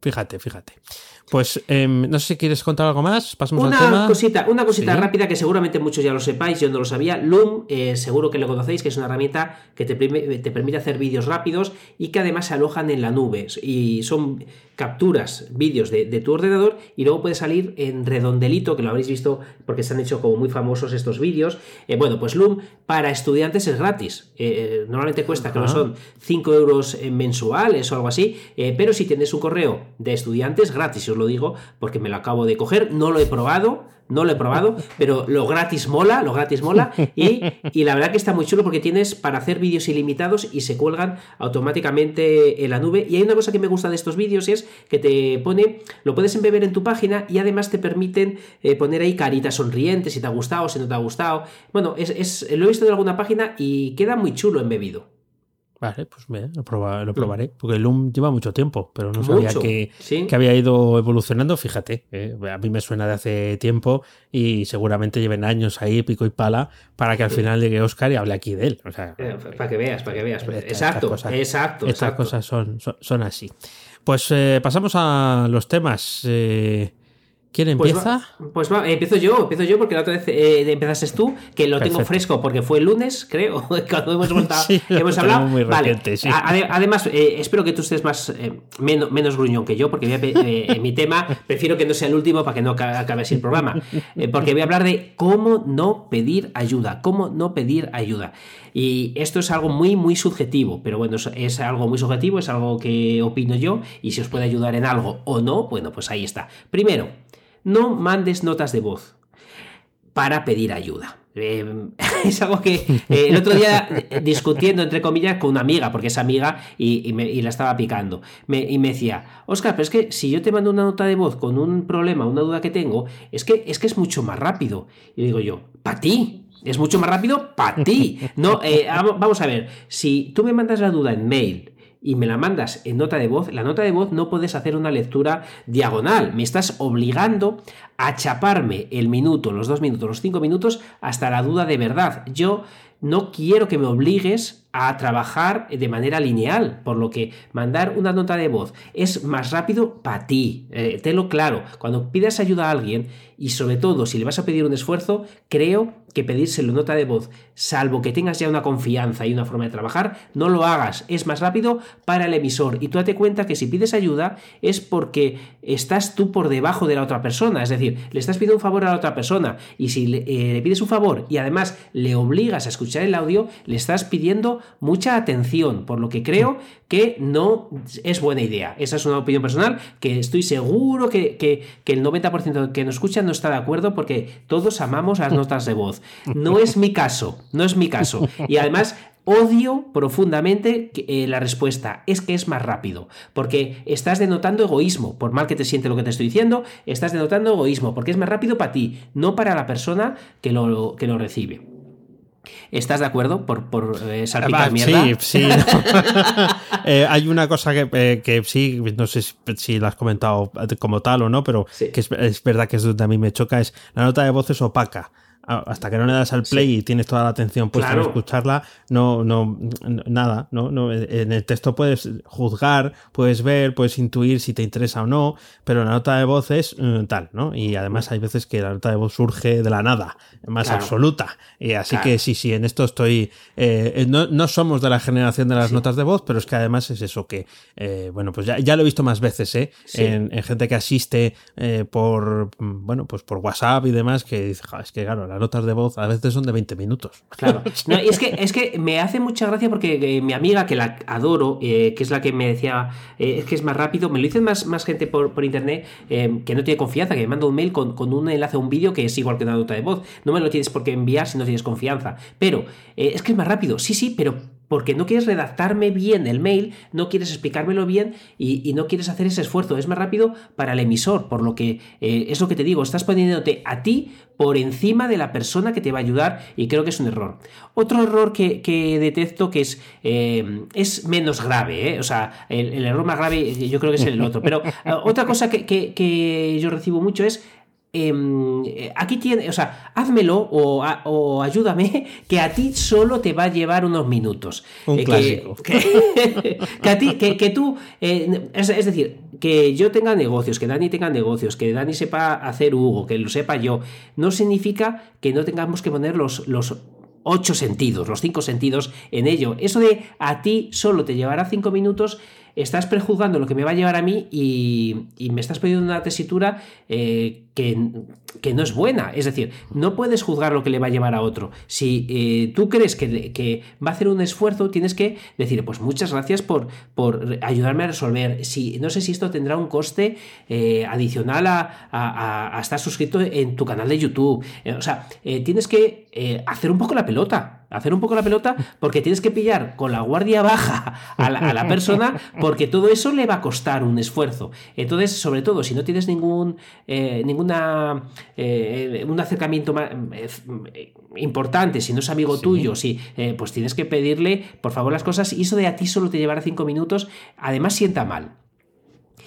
Fíjate, fíjate. Pues em, no sé si quieres contar algo más. Pasamos una al tema. Cosita, una cosita rápida que seguramente muchos ya lo sepáis, yo no lo sabía. Loom, eh, seguro que lo conocéis, que es una herramienta que te, te permite hacer vídeos rápidos y que además se alojan en la nube. Y son capturas vídeos de, tu ordenador y luego puede salir en redondelito, que lo habréis visto porque se han hecho como muy famosos estos vídeos. Eh, bueno, pues Loom para estudiantes es gratis. Eh, normalmente cuesta, que no son 5 euros mensuales o algo así, pero si tienes un correo de estudiantes gratis, lo digo porque me lo acabo de coger, no lo he probado, no lo he probado, pero lo gratis mola, lo gratis mola. Y, la verdad que está muy chulo porque tienes para hacer vídeos ilimitados y se cuelgan automáticamente en la nube. Y hay una cosa que me gusta de estos vídeos es que te pone, lo puedes embeber en tu página y además te permiten eh, poner ahí caritas sonrientes si te ha gustado, si no te ha gustado, bueno, es, es, lo he visto en alguna página y queda muy chulo embebido. Vale, pues lo, lo, probaré, porque el Loom lleva mucho tiempo, pero no sabía que, que, había ido evolucionando. Fíjate, eh, a mí me suena de hace tiempo y seguramente lleven años ahí, pico y pala, para que al final llegue Oscar y hable aquí de él. O sea, eh, para que veas, para que veas. exacto, exacto. Estas cosas son, son, así. Pues eh, pasamos a los temas. ¿Quién Pues empieza? va- Pues va, empiezo yo, empiezo yo porque la otra vez eh, empezaste tú, que lo tengo fresco porque fue el lunes, creo, cuando hemos, a- Sí, hemos hablado. muy Vale. reciente, sí. A- ade- Además, eh, espero que tú estés más eh, menos, menos gruñón que yo, porque voy a eh, en mi tema prefiero que no sea el último para que no aca- acabe así el programa. Eh, porque voy a hablar de cómo no pedir ayuda, cómo no pedir ayuda. Y esto es algo muy, muy subjetivo, pero bueno, es, es algo muy subjetivo, es algo que opino yo, y si os puede ayudar en algo o no, bueno, pues ahí está. Primero, no mandes notas de voz para pedir ayuda. Eh, es algo que eh, el otro día eh, discutiendo entre comillas con una amiga, porque es amiga y, la estaba picando, y me decía, Oscar, pero es que si yo te mando una nota de voz con un problema, una duda que tengo, es que es, que es mucho más rápido. Y digo yo, para ti. Es mucho más rápido para ti. No, vamos a ver, si tú me mandas la duda en mail y me la mandas en nota de voz, la nota de voz no puedes hacer una lectura diagonal. Me estás obligando a chaparme el minuto, los dos minutos, los cinco minutos hasta la duda de verdad. Yo no quiero que me obligues a trabajar de manera lineal, por lo que mandar una nota de voz es más rápido para ti. Eh, tenlo claro, cuando pidas ayuda a alguien y sobre todo si le vas a pedir un esfuerzo, creo que pedírselo nota de voz, salvo que tengas ya una confianza y una forma de trabajar, no lo hagas, es más rápido para el emisor. Y tú date cuenta que si pides ayuda es porque estás tú por debajo de la otra persona, es decir, le estás pidiendo un favor a la otra persona y si le, eh, le pides un favor y además le obligas a escuchar el audio, le estás pidiendo mucha atención, por lo que creo que no es buena idea. Esa es una opinión personal que estoy seguro que, que- que el 90% que nos escuchan no está de acuerdo porque todos amamos las notas de voz. No es mi caso, no es mi caso. Y además odio profundamente eh, la respuesta. Es que es más rápido, porque estás denotando egoísmo. Por mal que te siente lo que te estoy diciendo, estás denotando egoísmo, porque es más rápido para ti, no para la persona que lo, que lo recibe. ¿Estás de acuerdo por, por eh, salpicar Ah, mierda? Sí, sí. Eh, hay una cosa que, eh, que sí, no sé si, si la has comentado como tal o no, pero Sí. que es, es verdad que es donde a mí me choca, es la nota de voz es opaca. Hasta que no le das al play y tienes toda la atención puesta Claro. en escucharla, no, no, nada, no, no, en el texto puedes juzgar, puedes ver, puedes intuir si te interesa o no, pero la nota de voz es eh, tal, ¿no? Y además hay veces que la nota de voz surge de la nada, más Claro. absoluta. Y así Claro. que sí, sí, en esto estoy. eh, no, no somos de la generación de las notas de voz, pero es que además es eso que, eh, bueno, pues ya, ya lo he visto más veces, ¿eh? Sí. En, en gente que asiste eh, por, mm, bueno, pues por WhatsApp y demás, que dice, "Ja, es que claro, las notas de voz a veces son de 20 minutos. Claro. No, y es que, es que me hace mucha gracia porque eh, mi amiga, que la adoro, eh, que es la que me decía, eh, es que es más rápido, me lo dicen más, más gente por, por internet eh, que no tiene confianza, que me manda un mail con, con un enlace a un vídeo que es igual que una nota de voz. No me lo tienes por qué enviar si no tienes confianza. Pero eh, es que es más rápido, sí, sí, pero porque no quieres redactarme bien el mail, no quieres explicármelo bien y, y no quieres hacer ese esfuerzo. Es más rápido para el emisor, por lo que eh, es lo que te digo, estás poniéndote a ti por encima de la persona que te va a ayudar y creo que es un error. Otro error que, que detecto que es, eh, es menos grave, ¿eh? o sea, el, el error más grave yo creo que es el otro, pero eh, otra cosa que, que- que yo recibo mucho es... em, eh, aquí tiene, o sea, házmelo o, a- o ayúdame, que a ti solo te va a llevar unos minutos. Un Eh, que- clásico. que, que a ti, que, que tú, eh, es, es decir, que yo tenga negocios, que Dani tenga negocios, que Dani sepa hacer Hugo, que lo sepa yo, no significa que no tengamos que poner los, los ocho sentidos, los cinco sentidos en ello. Eso de a ti solo te llevará cinco minutos, estás prejuzgando lo que me va a llevar a mí y, y me estás pidiendo una tesitura eh, que, no es buena. Es decir, no puedes juzgar lo que le va a llevar a otro. Si eh, tú crees que, va a hacer un esfuerzo, tienes que decir, pues muchas gracias por, ayudarme a resolver. Si, no sé si esto tendrá un coste eh, adicional a, estar suscrito en tu canal de YouTube. Eh, o sea, tienes que hacer un poco la pelota. Hacer un poco la pelota porque tienes que pillar con la guardia baja a la, a la persona porque todo eso le va a costar un esfuerzo. Entonces, sobre todo, si no tienes ningún eh, eh, un acercamiento ma- eh, importante, si no es amigo tuyo, si, eh, pues tienes que pedirle, por favor, las cosas. Y eso de a ti solo te llevará cinco minutos, además sienta mal.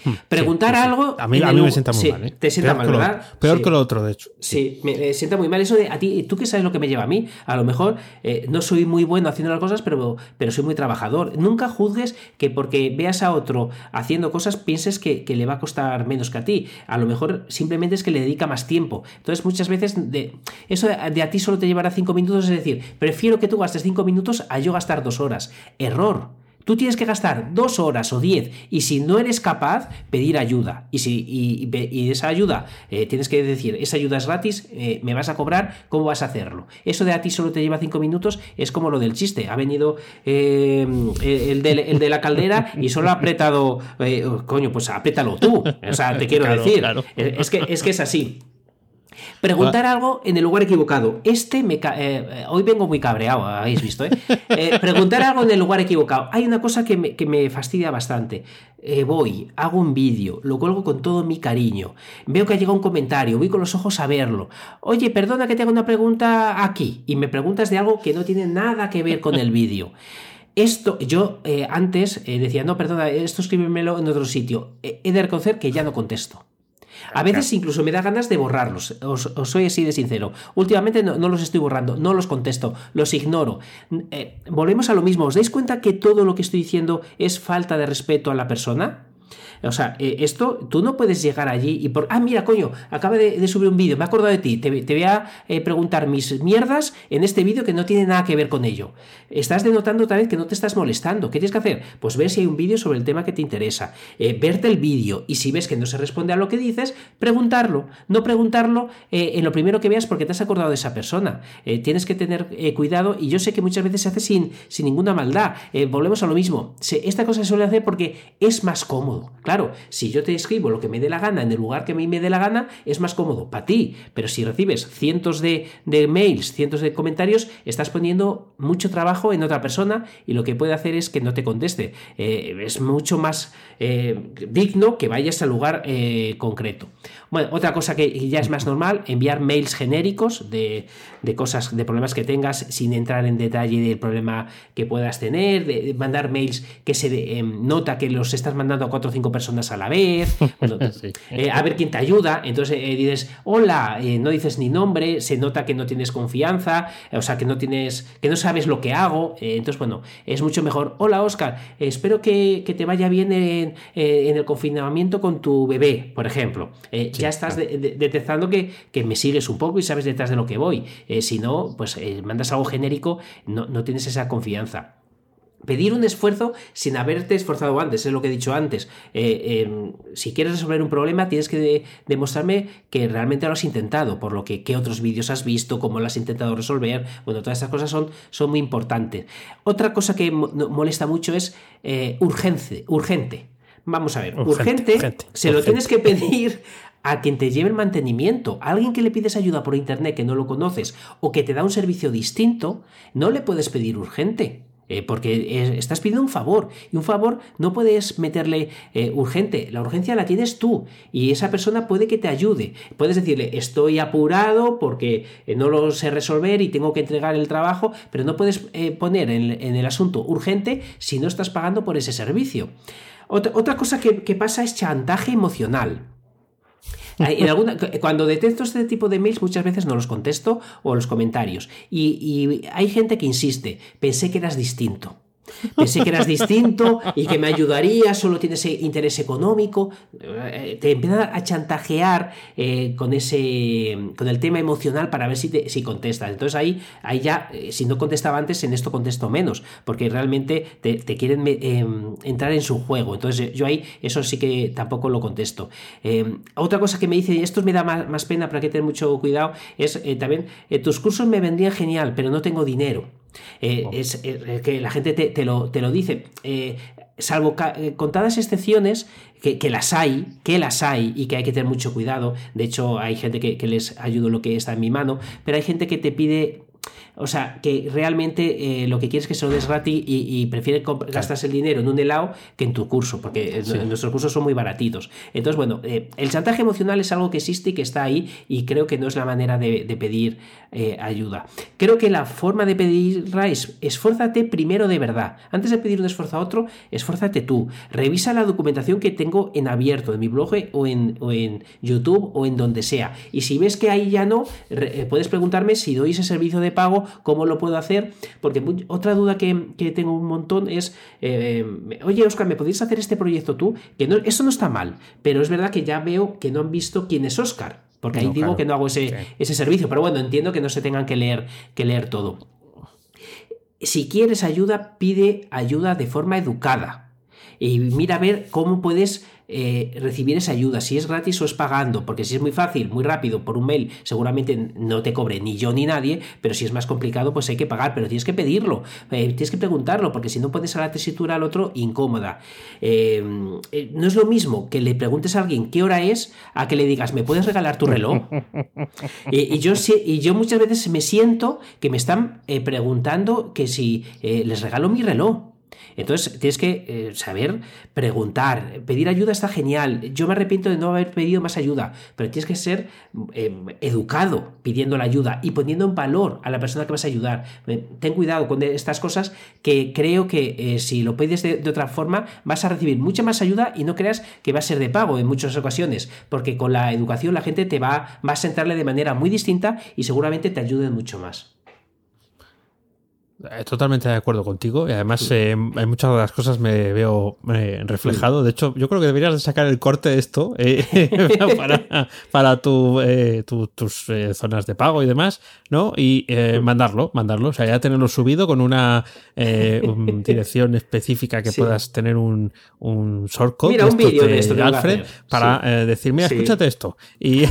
Hmm, preguntar algo. A mí, me sienta muy mal. ¿eh? Te sienta mal, ¿verdad? peor que lo otro, de hecho. Sí, me, sienta muy mal eso de a ti. ¿Tú qué sabes lo que me lleva a mí? A lo mejor eh, no soy muy bueno haciendo las cosas, pero, pero soy muy trabajador. Nunca juzgues que porque veas a otro haciendo cosas pienses que, le va a costar menos que a ti. A lo mejor simplemente es que le dedica más tiempo. Entonces, muchas veces de, eso de a ti solo te llevará cinco minutos, es decir, prefiero que tú gastes cinco minutos a yo gastar dos horas. Error. Tú tienes que gastar dos horas o diez y si no eres capaz, pedir ayuda. Y si y, esa ayuda eh, tienes que decir, esa ayuda es gratis, eh, me vas a cobrar, ¿cómo vas a hacerlo? Eso de a ti solo te lleva cinco minutos es como lo del chiste. Ha venido eh, el, de, la caldera y solo ha apretado, coño, pues apriétalo tú. O sea, te quiero decir. Es, que, es que es así. Preguntar algo en el lugar equivocado. Este me. Eh, hoy vengo muy cabreado, habéis visto, ¿eh? ¿eh? Preguntar algo en el lugar equivocado. Hay una cosa que me, fastidia bastante. Eh, voy, hago un vídeo, lo cuelgo con todo mi cariño. Veo que ha llegado un comentario, voy con los ojos a verlo. Oye, perdona que te haga una pregunta aquí. Y me preguntas de algo que no tiene nada que ver con el vídeo. Esto, yo antes decía, no, perdona, esto escríbemelo en otro sitio. he de reconocer que ya no contesto. A veces incluso me da ganas de borrarlos, os, soy así de sincero. Últimamente no, los estoy borrando, no los contesto, los ignoro. Eh, volvemos a lo mismo, ¿os dais cuenta que todo lo que estoy diciendo es falta de respeto a la persona? O sea, eh, esto, tú no puedes llegar allí y por. Ah, mira, coño, acaba de, subir un vídeo, me he acordado de ti, te, voy a eh, preguntar mis mierdas en este vídeo que no tiene nada que ver con ello. Estás denotando otra vez que no te estás molestando. ¿Qué tienes que hacer? Pues ver si hay un vídeo sobre el tema que te interesa, eh, verte el vídeo y si ves que no se responde a lo que dices, preguntarlo. No preguntarlo en lo primero que veas porque te has acordado de esa persona. tienes que tener cuidado y yo sé que muchas veces se hace sin, sin ninguna maldad. volvemos a lo mismo. esta cosa se suele hacer porque es más cómodo. Si yo te escribo lo que me dé la gana en el lugar que a mí me dé la gana, es más cómodo para ti. Pero si recibes cientos de, mails, cientos de comentarios, estás poniendo mucho trabajo en otra persona y lo que puede hacer es que no te conteste. Eh, es mucho más eh, digno que vayas al lugar eh, concreto. Bueno, otra cosa que ya es más normal, enviar mails genéricos de, cosas, de problemas que tengas sin entrar en detalle del problema que puedas tener, de, mandar mails que se nota que los estás mandando a cuatro o cinco personas a la vez, eh, a ver quién te ayuda, entonces eh, dices, hola, eh, no dices ni nombre, se nota que no tienes confianza, o sea, que no tienes, que no sabes lo que hago, entonces bueno, es mucho mejor, hola Oscar, espero que, te vaya bien en, el confinamiento con tu bebé, por ejemplo, ya estás detectando que, que, me sigues un poco y sabes detrás de lo que voy, si no, pues mandas algo genérico, no, no tienes esa confianza. Pedir un esfuerzo sin haberte esforzado antes, es lo que he dicho antes. Eh, em, si quieres resolver un problema, tienes que demostrarme que realmente lo has intentado, por lo que qué otros vídeos has visto, cómo lo has intentado resolver. Bueno, todas estas cosas son, son muy importantes. Otra cosa que molesta mucho es eh, urgente, urgente. Vamos a ver, urgente, se lo tienes que pedir a quien te lleve el mantenimiento, a alguien que le pides ayuda por internet que no lo conoces o que te da un servicio distinto, no le puedes pedir urgente. Eh, porque estás pidiendo un favor y un favor no puedes meterle eh, urgente, la urgencia la tienes tú y esa persona puede que te ayude. Puedes decirle, estoy apurado porque eh, no lo sé resolver y tengo que entregar el trabajo, pero no puedes poner en, el asunto urgente si no estás pagando por ese servicio. Otra, cosa que pasa es chantaje emocional cuando detecto este tipo de mails muchas veces no los contesto o los comentarios. y hay gente que insiste, pensé que eras distinto. Pensé que eras distinto y que me ayudaría, solo tienes interés económico. Eh, te empiezan a chantajear eh, con ese con el tema emocional para ver si, si contestas. Entonces ahí, ahí ya, eh, si no contestaba antes, en esto contesto menos, porque realmente te, quieren entrar en su juego. Entonces yo ahí eso sí que tampoco lo contesto. otra cosa que me dice, y esto me da más, pena para que tener mucho cuidado, es también, tus cursos me vendrían genial, pero no tengo dinero. Eh, oh. es eh, que la gente te, lo, te lo, dice. Eh, salvo contadas excepciones, que, las hay, que las hay y que hay que tener mucho cuidado. De hecho, hay gente que, les ayudo lo que está en mi mano, pero hay gente que te pide o sea, que realmente eh, lo que quieres es que se lo des gratis y, prefiere gastarse el dinero en un helado que en tu curso, porque nuestros cursos son muy baratitos. Entonces, bueno, eh, el chantaje emocional es algo que existe y que está ahí y creo que no es la manera de, pedir eh, ayuda. Creo que la forma de pedirla es esfuérzate primero de verdad. Antes de pedir un esfuerzo a otro, esfuérzate tú. Revisa la documentación que tengo en abierto, en mi blog o en, en YouTube o en donde sea. Y si ves que ahí ya no, puedes preguntarme si doy ese servicio de pago, cómo lo puedo hacer, porque otra duda que, tengo un montón es, eh, oye Oscar, ¿me podrías hacer este proyecto tú? Que no, eso no está mal, pero es verdad que ya veo que no han visto quién es Oscar, porque ahí digo que no hago ese, ese servicio, pero bueno, entiendo que no se tengan que leer, que leer todo. Si quieres ayuda, pide ayuda de forma educada. Y mira a ver cómo puedes eh, recibir esa ayuda, si es gratis o es pagando, porque si es muy fácil, muy rápido, por un mail, seguramente no te cobre ni yo ni nadie, pero si es más complicado, pues hay que pagar, pero tienes que pedirlo, eh, tienes que preguntarlo, porque si no puedes a la tesitura al otro, incómoda. Eh, no es lo mismo que le preguntes a alguien qué hora es, a que le digas, ¿me puedes regalar tu reloj? y, yo, y yo muchas veces me siento que me están preguntando que si les regalo mi reloj. Entonces tienes que eh, saber preguntar, pedir ayuda está genial. Yo me arrepiento de no haber pedido más ayuda, pero tienes que ser eh, educado pidiendo la ayuda y poniendo en valor a la persona que vas a ayudar. Eh, ten cuidado con estas cosas que creo que si lo pides de, otra forma vas a recibir mucha más ayuda y no creas que va a ser de pago en muchas ocasiones, porque con la educación la gente te va, va a sentarle de manera muy distinta y seguramente te ayude mucho más. Eh, totalmente de acuerdo contigo y además eh, en muchas de las cosas me veo eh, reflejado. De hecho, yo creo que deberías de sacar el corte de esto para, tu, tus zonas de pago y demás, ¿no? Y mandarlo, mandarlo. O sea, ya tenerlo subido con una, dirección específica que puedas tener un, un shortcode Mira, un de esto Alfred para decir, mira, escúchate esto. Y,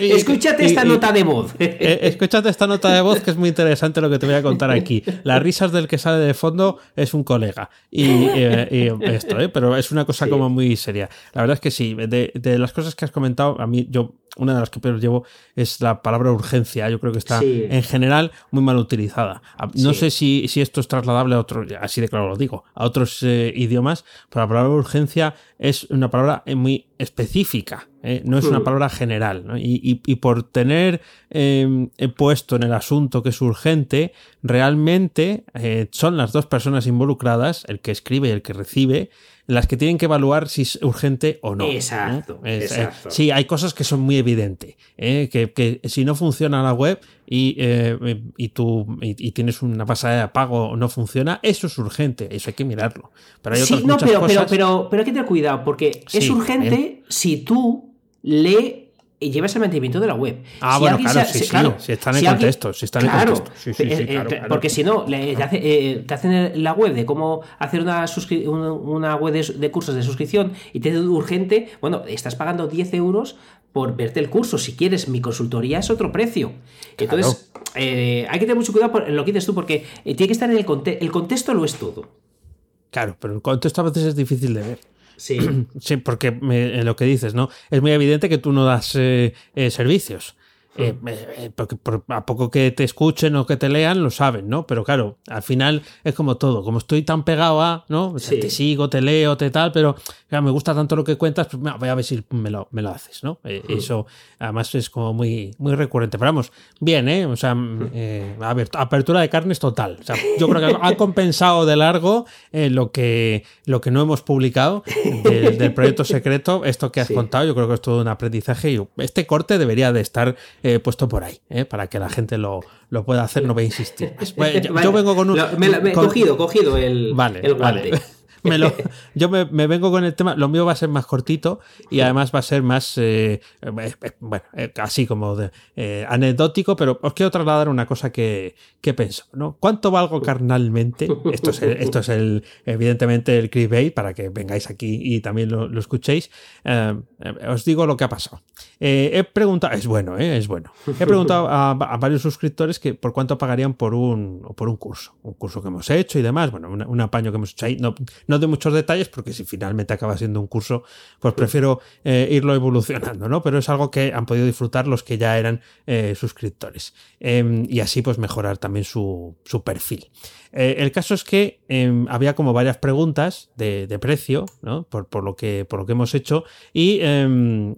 escúchate esta nota de voz. escúchate esta nota de voz que es muy interesante lo que te voy a contar aquí. Las risas del que sale de fondo es un colega. Y, eh, esto, ¿eh? pero es una cosa como muy seria. La verdad es que sí, de, de, las cosas que has comentado, a mí yo una de las que peor llevo es la palabra urgencia. Yo creo que está en general muy mal utilizada. No sé si, si, esto es trasladable a otros, así de claro lo digo, a otros eh, idiomas, pero la palabra urgencia es una palabra eh, muy específica, ¿eh? no es una hmm. palabra general. Y, y, por tener em, puesto en el asunto que es urgente, realmente son las dos personas involucradas, el que escribe y el que recibe, las que tienen que evaluar si es urgente o no. Exacto. Eh, sí, hay cosas que son muy evidentes. ¿eh? Que, si no funciona la web y, eh, y tú y, tienes una pasada de pago o no funciona, eso es urgente. Eso hay que mirarlo. Pero hay otras no, pero, cosas... pero, pero, hay que tener cuidado porque es urgente si tú le y llevas el mantenimiento de la web. Ah, bueno, claro, sí, sí, claro, si están en contexto, si están en contexto. Sí, sí, sí, claro, Porque si no, te, eh, te, hacen la web de cómo hacer una, una web de, cursos de suscripción y te es urgente, bueno, estás pagando 10 euros por verte el curso. Si quieres, mi consultoría es otro precio. Entonces, eh, hay que tener mucho cuidado por lo que dices tú, porque eh, tiene que estar en el contexto. El contexto lo es todo. Claro, pero el contexto a veces es difícil de ver. Sí. sí, porque en lo que dices, ¿no? Es muy evidente que tú no das eh, eh, servicios. Eh, eh, porque a poco que te escuchen o que te lean, lo saben, ¿no? Pero claro, al final es como todo. Como estoy tan pegado a, ¿no? te sigo, te leo, te tal, pero me gusta tanto lo que cuentas, pues voy a ver si me lo, me lo haces, ¿no? Eh, eso además es como muy, muy recurrente. Pero vamos, bien, ¿eh? O sea, a ver, apertura de carnes total. O sea, yo creo que ha compensado de largo lo, que, lo que no hemos publicado del, proyecto secreto. Esto que has contado, yo creo que es todo un aprendizaje y este corte debería de estar he puesto por ahí, ¿eh? para que la gente lo, lo, pueda hacer, no voy a insistir. yo, vengo con un. me, he cogido, cogido el, vale, el guante. Vale. yo me, vengo con el tema, lo mío va a ser más cortito y además va a ser más, eh, eh, bueno, eh, así como de, anecdótico, pero os quiero trasladar una cosa que, que pienso, ¿no? ¿Cuánto valgo carnalmente? Esto es, el, esto es el, evidentemente el clickbait para que vengáis aquí y también lo, escuchéis. os digo lo que ha pasado. he preguntado, es bueno, es bueno. He preguntado a, varios suscriptores que por cuánto pagarían por un, por un curso, un curso que hemos hecho y demás, bueno, un, apaño que hemos hecho ahí, no, no de muchos detalles, porque si finalmente acaba siendo un curso, pues prefiero eh, irlo evolucionando, ¿no? Pero es algo que han podido disfrutar los que ya eran eh, suscriptores. Em, y así pues mejorar también su, perfil. Eh, el caso es que em, había como varias preguntas de, precio, ¿no? Por, lo que, por lo que hemos hecho. Y em,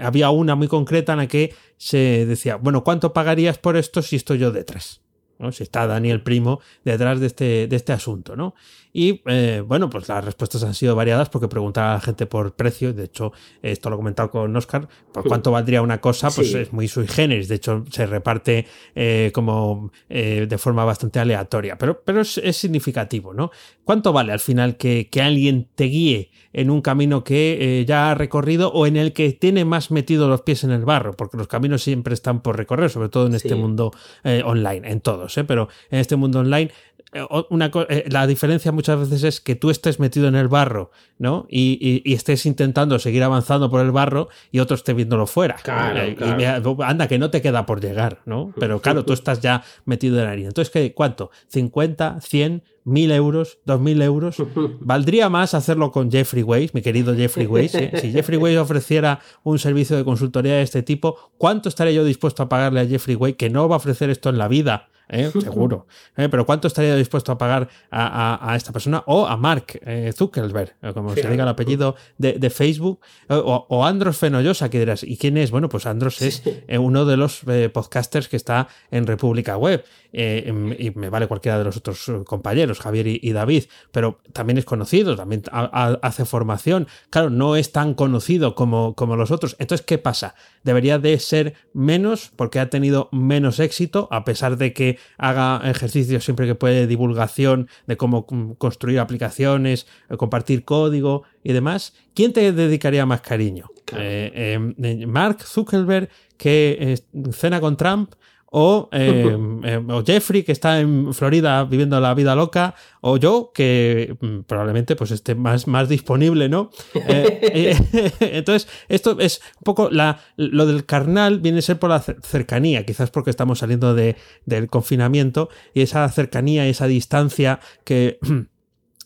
había una muy concreta en la que se decía, bueno, ¿cuánto pagarías por esto si estoy yo detrás? Si está Daniel Primo detrás de este, de este asunto, ¿no? Y eh, bueno, pues las respuestas han sido variadas porque preguntaba a la gente por precio. De hecho, esto lo he comentado con Oscar. Por cuánto valdría una cosa, pues es muy sui generis. De hecho, se reparte eh, como eh, de forma bastante aleatoria. Pero, pero es, significativo, ¿no? ¿Cuánto vale al final que, que alguien te guíe en un camino que ya ha recorrido o en el que tiene más metido los pies en el barro? Porque los caminos siempre están por recorrer, sobre todo en este mundo online, en todos, pero en este mundo online eh, una, eh, la diferencia muchas veces es que tú estés metido en el barro, ¿no? Y, estés intentando seguir avanzando por el barro y otro esté viéndolo fuera. Claro, eh, anda, que no te queda por llegar, ¿no? Pero claro, tú estás ya metido en la harina. Entonces, ¿qué, ¿cuánto? ¿50? ¿100? ¿1000 euros? ¿2000 euros? ¿Valdría más hacerlo con Jeffrey Weiss, mi querido Jeffrey Weiss? Si Jeffrey Weiss ofreciera un servicio de consultoría de este tipo, ¿cuánto estaría yo dispuesto a pagarle a Jeffrey Weiss que no va a ofrecer esto en la vida? ¿Eh? seguro. ¿eh? Pero ¿cuánto estaría dispuesto a pagar a, esta persona? O a Mark eh, Zuckerberg, como se diga el apellido de, Facebook, o, Andros Fenollosa, que dirás, ¿y quién es? Bueno, pues Andros es uno de los podcasters que está en República Web. Em, y me vale cualquiera de los otros compañeros, Javier y, David, pero también es conocido, también hace formación. Claro, no es tan conocido como, como los otros. Entonces, ¿qué pasa? Debería de ser menos porque ha tenido menos éxito, a pesar de que haga ejercicios siempre que puede, divulgación de cómo construir aplicaciones, eh, compartir código y demás, ¿quién te dedicaría más cariño? Eh, em, Mark Zuckerberg, que cena con Trump, eh, o, Jeffrey, que está en Florida viviendo la vida loca, o yo, que mm, probablemente pues esté más, más disponible, ¿no? entonces, esto es un poco la, lo del carnal viene a ser por la cercanía, quizás porque estamos saliendo de, del confinamiento y esa cercanía, esa distancia que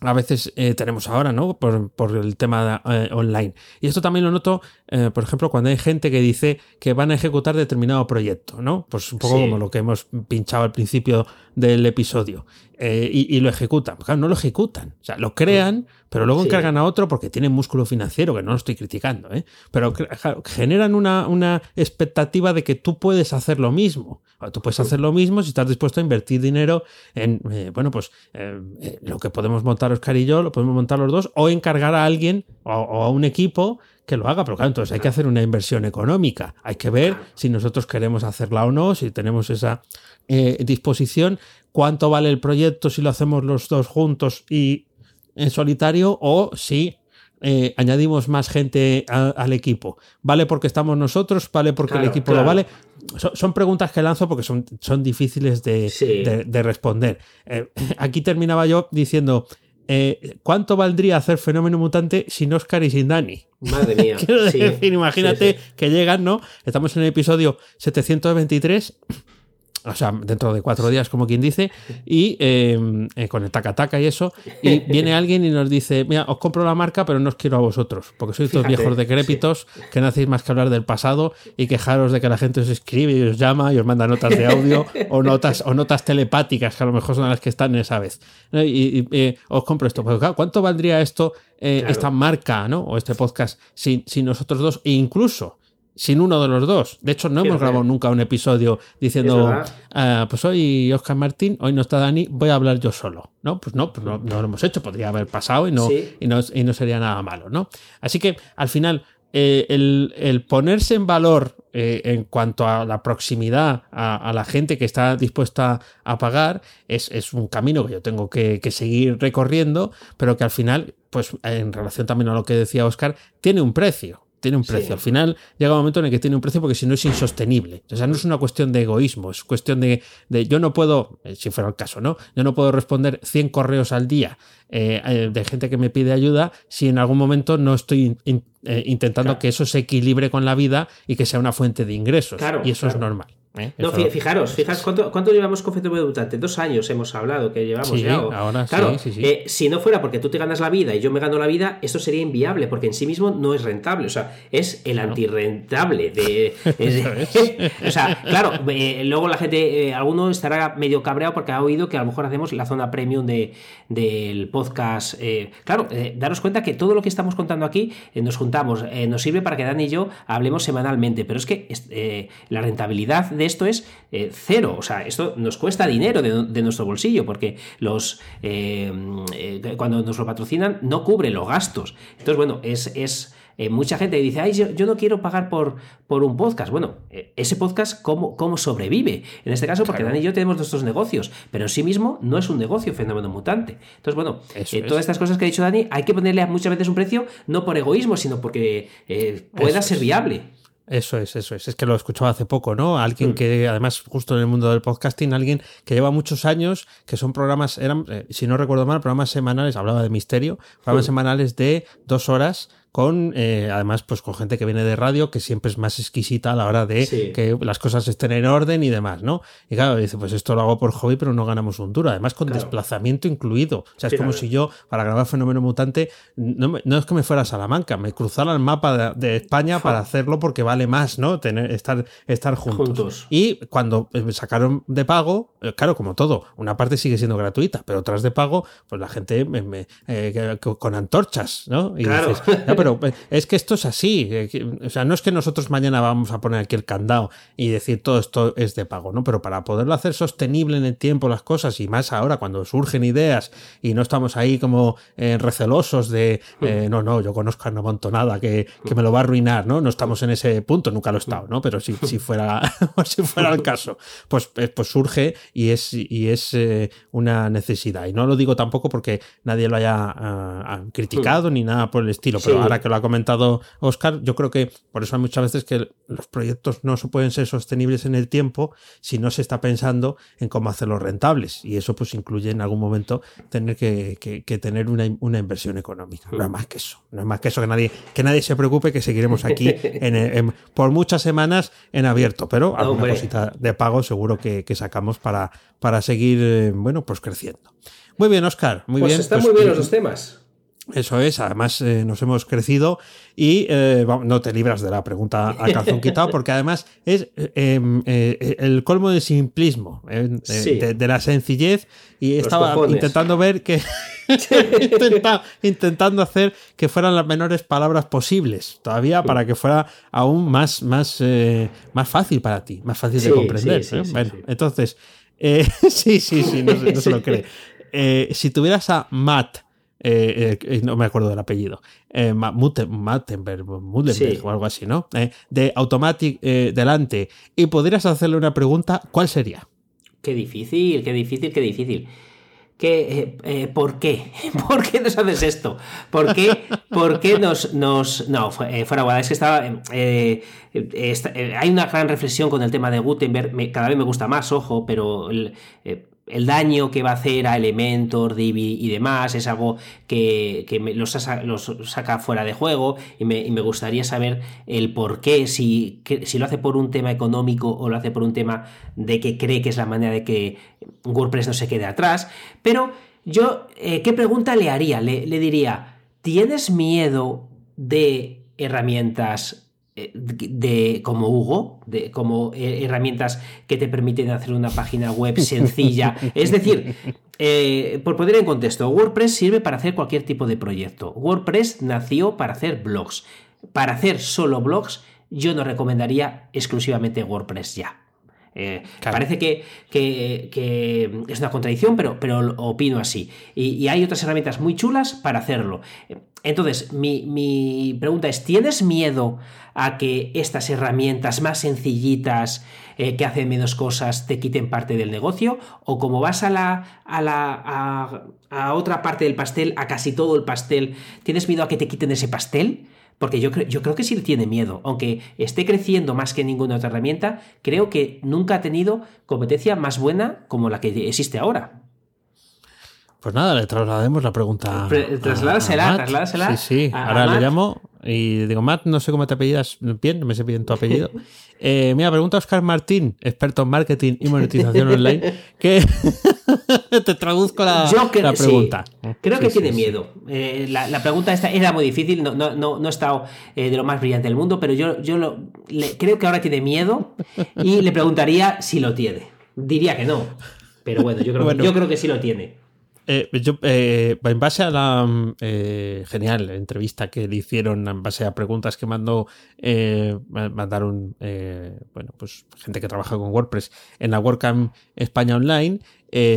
a veces eh, tenemos ahora, ¿no? Por, por el tema eh, online. Y esto también lo noto, eh, por ejemplo, cuando hay gente que dice que van a ejecutar determinado proyecto, ¿no? Pues un poco como lo que hemos pinchado al principio del episodio. Y, lo ejecutan. Claro, no lo ejecutan. O sea, lo crean, pero luego encargan a otro porque tienen músculo financiero, que no lo estoy criticando, ¿eh? Pero generan una, una expectativa de que tú puedes hacer lo mismo. Tú puedes hacer lo mismo si estás dispuesto a invertir dinero en, bueno, pues lo que podemos montar Oscar y yo, lo podemos montar los dos, o encargar a alguien o, a un equipo que lo haga, pero claro, entonces hay que hacer una inversión económica, hay que ver si nosotros queremos hacerla o no, si tenemos esa eh, disposición, cuánto vale el proyecto si lo hacemos los dos juntos y en solitario, o si eh, añadimos más gente al equipo. ¿Vale porque estamos nosotros? ¿Vale porque el equipo lo vale? Son, preguntas que lanzo porque son, son difíciles de, responder. Eh, aquí terminaba yo diciendo, eh, ¿cuánto valdría hacer Fenómeno Mutante sin Oscar y sin Dani? Madre mía. imagínate que llegan, ¿no? Estamos en el episodio 723 o sea, dentro de cuatro días, como quien dice, y em, eh, con el taca-taca y eso, y viene alguien y nos dice, mira, os compro la marca, pero no os quiero a vosotros, porque sois todos viejos decrépitos, que no hacéis más que hablar del pasado y quejaros de que la gente os escribe y os llama y os manda notas de audio o notas, o notas telepáticas, que a lo mejor son las que están en esa vez. Y, eh, os compro esto. Pues, ¿Cuánto valdría esto, eh, esta marca, ¿no? o este podcast, sin, sin nosotros dos? E incluso sin uno de los dos. De hecho, no hemos grabado nunca un episodio diciendo, ah, pues hoy Oscar Martín, hoy no está Dani, voy a hablar yo solo. No, pues no, pues no, lo hemos hecho, podría haber pasado y no, y no, sería nada malo, ¿no? Así que al final, eh, el, ponerse en valor eh, en cuanto a la proximidad a, la gente que está dispuesta a pagar es, un camino que yo tengo que, que, seguir recorriendo, pero que al final, pues en relación también a lo que decía Oscar, tiene un precio tiene un precio. Al final llega un momento en el que tiene un precio porque si no es insostenible. O sea, no es una cuestión de egoísmo, es cuestión de, yo no puedo, eh, si fuera el caso, ¿no? Yo no puedo responder 100 correos al día eh, eh, de gente que me pide ayuda si en algún momento no estoy intentando que eso se equilibre con la vida y que sea una fuente de ingresos. y eso es normal. ¿Eh? No, Eso- fijaros, fijaros, ¿cuánto, cuánto llevamos con Debutante? Dos años hemos hablado que llevamos Sí, ya. ahora claro, sí, sí. eh, si no fuera porque tú te ganas la vida y yo me gano la vida, esto sería inviable, porque en sí mismo no es rentable. O sea, es el antirrentable. De, o sea, claro, eh, luego la gente, eh, alguno estará medio cabreado porque ha oído que a lo mejor hacemos la zona premium de, del podcast. claro, daros cuenta que todo lo que estamos contando aquí nos juntamos, nos sirve para que Dan y yo hablemos semanalmente, pero es que la rentabilidad de esto es eh, cero, o sea, esto nos cuesta dinero de, de nuestro bolsillo, porque los eh, eh, cuando nos lo patrocinan no cubre los gastos. Entonces, bueno, es... es eh, mucha gente dice, ay, yo, yo no quiero pagar por, por un podcast. Bueno, ese podcast, ¿cómo, ¿cómo sobrevive? En este caso, porque Claro. Dan y yo tenemos nuestros negocios, pero en sí mismo no es un negocio fenómeno mutante. Entonces, bueno, eh, todas estas cosas que ha dicho Dani, hay que ponerle muchas veces un precio, no por egoísmo, sino porque eh, pueda Eso ser es. viable. Eso es, eso es. Es que lo escuchaba hace poco, ¿no? Mm. Alguien que, además, justo en el mundo del podcasting, alguien que lleva muchos años, que son programas, eran, eh, si no recuerdo mal, programas semanales, hablaba de misterio, programas Mm. semanales de dos horas con, eh, además, pues con gente que viene de radio, que siempre es más exquisita a la hora de Sí. que las cosas estén en orden y demás, ¿no? Y claro, dice, pues esto lo hago por hobby, pero no ganamos un duro, además con Claro. desplazamiento incluido. O sea, es como si yo, para grabar Fenómeno Mutante, no, me- no es que me fuera a Salamanca, me cruzara el mapa de, de España para hacerlo porque vale más, ¿no? Tener, estar, estar juntos. Juntos. Y cuando eh, sacaron de pago, eh, claro, como todo, una parte sigue siendo gratuita, pero otras de pago, pues la gente me- me- eh, con antorchas, ¿no? Y Claro. dices, "Ya, pero eh, es que esto es así. eh, O sea, no es que nosotros mañana vamos a poner aquí el candado y decir todo esto es de pago, ¿no? Pero para poderlo hacer sostenible en el tiempo las cosas y más ahora cuando surgen ideas y no estamos ahí como eh, recelosos de, eh, no, no, yo conozco a una montonada que, que me lo va a arruinar, ¿no? No estamos en ese punto, nunca lo he estado, ¿no? Pero si, si fuera si fuera el caso, pues, pues surge y es, y es eh, una necesidad. Y no lo digo tampoco porque nadie lo haya ah, ah, criticado ni nada por el estilo, pero Sí. Ahora que lo ha comentado Oscar, yo creo que por eso hay muchas veces que los proyectos no se pueden ser sostenibles en el tiempo si no se está pensando en cómo hacerlos rentables. Y eso pues incluye en algún momento tener que, que- que tener una, una inversión económica. No es más que eso. No es más que eso que nadie, que nadie se preocupe que seguiremos aquí en- en- por muchas semanas en abierto, pero alguna hombre. cosita de pago seguro que, que sacamos para, para seguir, eh, bueno, pues creciendo. Muy bien, Oscar. Muy pues bien. están Pues, muy bien los dos temas. Eso es, además eh, nos hemos crecido y eh, no te libras de la pregunta a calzón quitado porque además es eh, eh, el colmo del simplismo, de, Sí. de- de la sencillez y estaba cojones. intentando ver que intenta- intentando hacer que fueran las menores palabras posibles todavía para que fuera aún más más más fácil para ti, más fácil de comprender. entonces sí, sí, sí, no, se- no se lo cree. Si tuvieras a Matt eh, eh, no me acuerdo del apellido, eh, Mattenberg, Sí. o algo así, ¿no? Eh, de Automatic eh, delante y pudieras hacerle una pregunta, ¿cuál sería? Qué difícil, qué difícil, qué difícil. ¿Qué, eh, eh, ¿Por qué? ¿Por qué nos haces esto? ¿Por qué, por qué nos, nos... No, fu- eh, fuera guada, es que estaba... eh, eh, esta- eh, hay una gran reflexión con el tema de Gutenberg, me- cada vez me gusta más, ojo, pero el, eh, el daño que va a hacer a Elementor, Divi y demás es algo que, que me- los, saca fuera de juego y me, gustaría saber el por qué, si, si lo hace por un tema económico o lo hace por un tema de que cree que es la manera de que WordPress no se quede atrás. Pero yo, eh, ¿qué pregunta le haría? Le, diría, ¿tienes miedo de herramientas de como Hugo, de como eh, herramientas que te permiten hacer una página web sencilla. Es decir, eh, por poner en contexto, WordPress sirve para hacer cualquier tipo de proyecto. WordPress nació para hacer blogs. Para hacer solo blogs, yo no recomendaría exclusivamente WordPress ya. Eh, Claro. Parece que, que- que es una contradicción, pero, pero opino así. Y, y hay otras herramientas muy chulas para hacerlo. Entonces, mi, mi pregunta es, ¿tienes miedo a que estas herramientas más sencillitas, eh, que hacen menos cosas, te quiten parte del negocio? ¿O como vas a la, a la a, a otra parte del pastel, a casi todo el pastel, ¿tienes miedo a que te quiten ese pastel? Porque yo, cre- yo creo que sí tiene miedo. Aunque esté creciendo más que ninguna otra herramienta, creo que nunca ha tenido competencia más buena como la que existe ahora. Pues nada, le traslademos la pregunta. Pre- a- trasládasela, a trasládasela Sí, sí. a- a Ahora Matt. le llamo Y digo, Matt, no sé cómo te apellidas bien, no me sé bien tu apellido. Eh, mira, pregunta Oscar Martín, experto en marketing y monetización online, que te traduzco la, la pregunta. Creo que tiene miedo. Eh, la, pregunta esta era muy difícil, no, no, no, he estado eh, de lo más brillante del mundo, pero yo, yo lo, creo que ahora tiene miedo y le preguntaría si lo tiene. Diría que no, pero bueno, yo creo, yo creo que sí lo tiene. Eh, yo, eh, en base a la mm, eh, genial entrevista que le hicieron, en base a preguntas que mandó, mandaron, bueno, pues gente que trabaja con WordPress en la WordCamp España Online,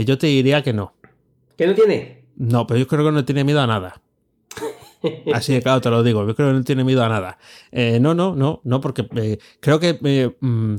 yo te diría que no. ¿Que no tiene? No, pero yo creo que no tiene miedo a nada. Así de claro te lo digo, yo creo que no tiene miedo a nada. no, no, no, no, porque creo que mm,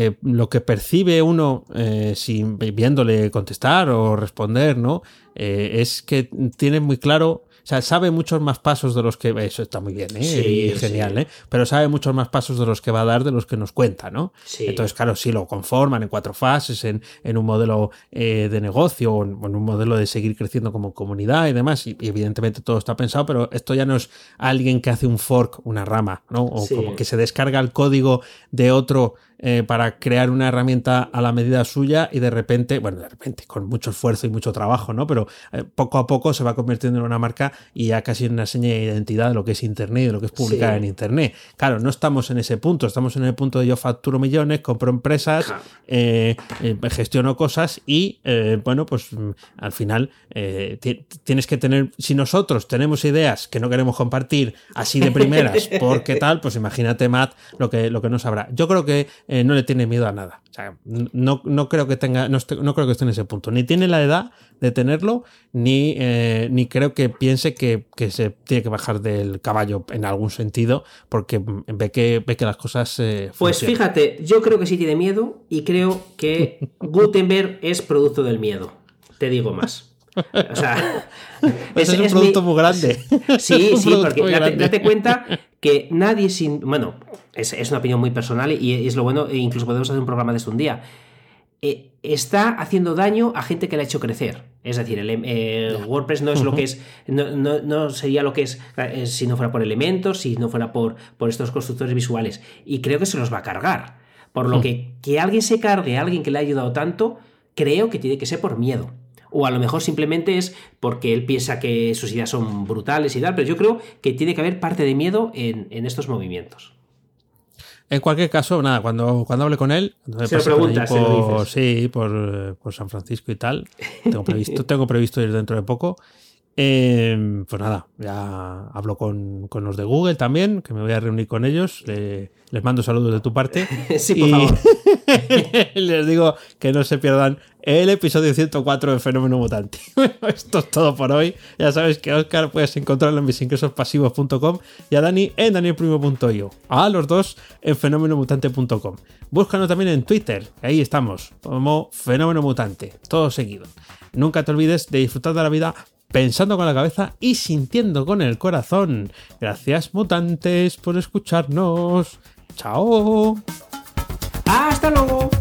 eh, lo que percibe uno eh, sin viéndole contestar o responder, ¿no? Eh, es que tiene muy claro o sea, sabe muchos más pasos de los que. Eso está muy bien, ¿eh? Sí, genial, ¿eh? Pero sabe muchos más pasos de los que va a dar de los que nos cuenta, ¿no? Sí. Entonces, claro, si lo conforman en cuatro fases, en, un modelo de negocio o en, un modelo de seguir creciendo como comunidad y demás, y, evidentemente todo está pensado, pero esto ya no es alguien que hace un fork, una rama, ¿no? O como que se descarga el código de otro eh, para crear una herramienta a la medida suya y de repente, bueno, de repente, con mucho esfuerzo y mucho trabajo, ¿no? Pero poco a poco se va convirtiendo en una marca y ya casi una seña de identidad de lo que es Internet y de lo que es publicar en Internet. Claro, no estamos en ese punto, estamos en el punto de yo facturo millones, compro empresas, eh, eh, gestiono cosas y, eh, bueno, pues mm, al final tienes que tener, si nosotros tenemos ideas que no queremos compartir así de primeras, porque tal, pues imagínate, Matt, lo que, lo que no sabrá. Yo creo que no le tiene miedo a nada. O sea, no, no creo que tenga, no, no creo que esté en ese punto. Ni tiene la edad de tenerlo, ni, eh, ni creo que piense que, se tiene que bajar del caballo en algún sentido, porque ve que, ve que las cosas... Eh, pues fíjate, yo creo que sí tiene miedo y creo que Gutenberg es producto del miedo. Te digo más. O sea, es, un producto muy grande. Sí, sí, porque date, cuenta que nadie sin. Bueno, es, es, una opinión muy personal y es lo bueno, e incluso podemos hacer un programa de esto un día. Eh, está haciendo daño a gente que le ha hecho crecer. Es decir, el, eh, WordPress no es lo que es, no, sería lo que es eh, si no fuera por elementos, si no fuera por, por estos constructores visuales. Y creo que se los va a cargar. Por lo que que alguien se cargue a alguien que le ha ayudado tanto, creo que tiene que ser por miedo. O a lo mejor simplemente es porque él piensa que sus ideas son brutales y tal, pero yo creo que tiene que haber parte de miedo en, en estos movimientos. En cualquier caso, nada, cuando, cuando hable con él, se lo preguntas, por, sí, por, por, San Francisco y tal. Tengo previsto, tengo previsto ir dentro de poco. Eh, pues nada, ya hablo con, con, los de Google también, que me voy a reunir con ellos. les mando saludos de tu parte. sí, por favor. les digo que no se pierdan el episodio 104 de Fenómeno Mutante. Esto es todo por hoy. Ya sabes que Oscar puedes encontrarlo en misingresospasivos.com y a Dani en danielprimo.io. A los dos en fenomenomutante.com. Búscanos también en Twitter, ahí estamos, como Fenómeno Mutante, todo seguido. Nunca te olvides de disfrutar de la vida pensando con la cabeza y sintiendo con el corazón. Gracias mutantes por escucharnos. Chao. Hasta luego.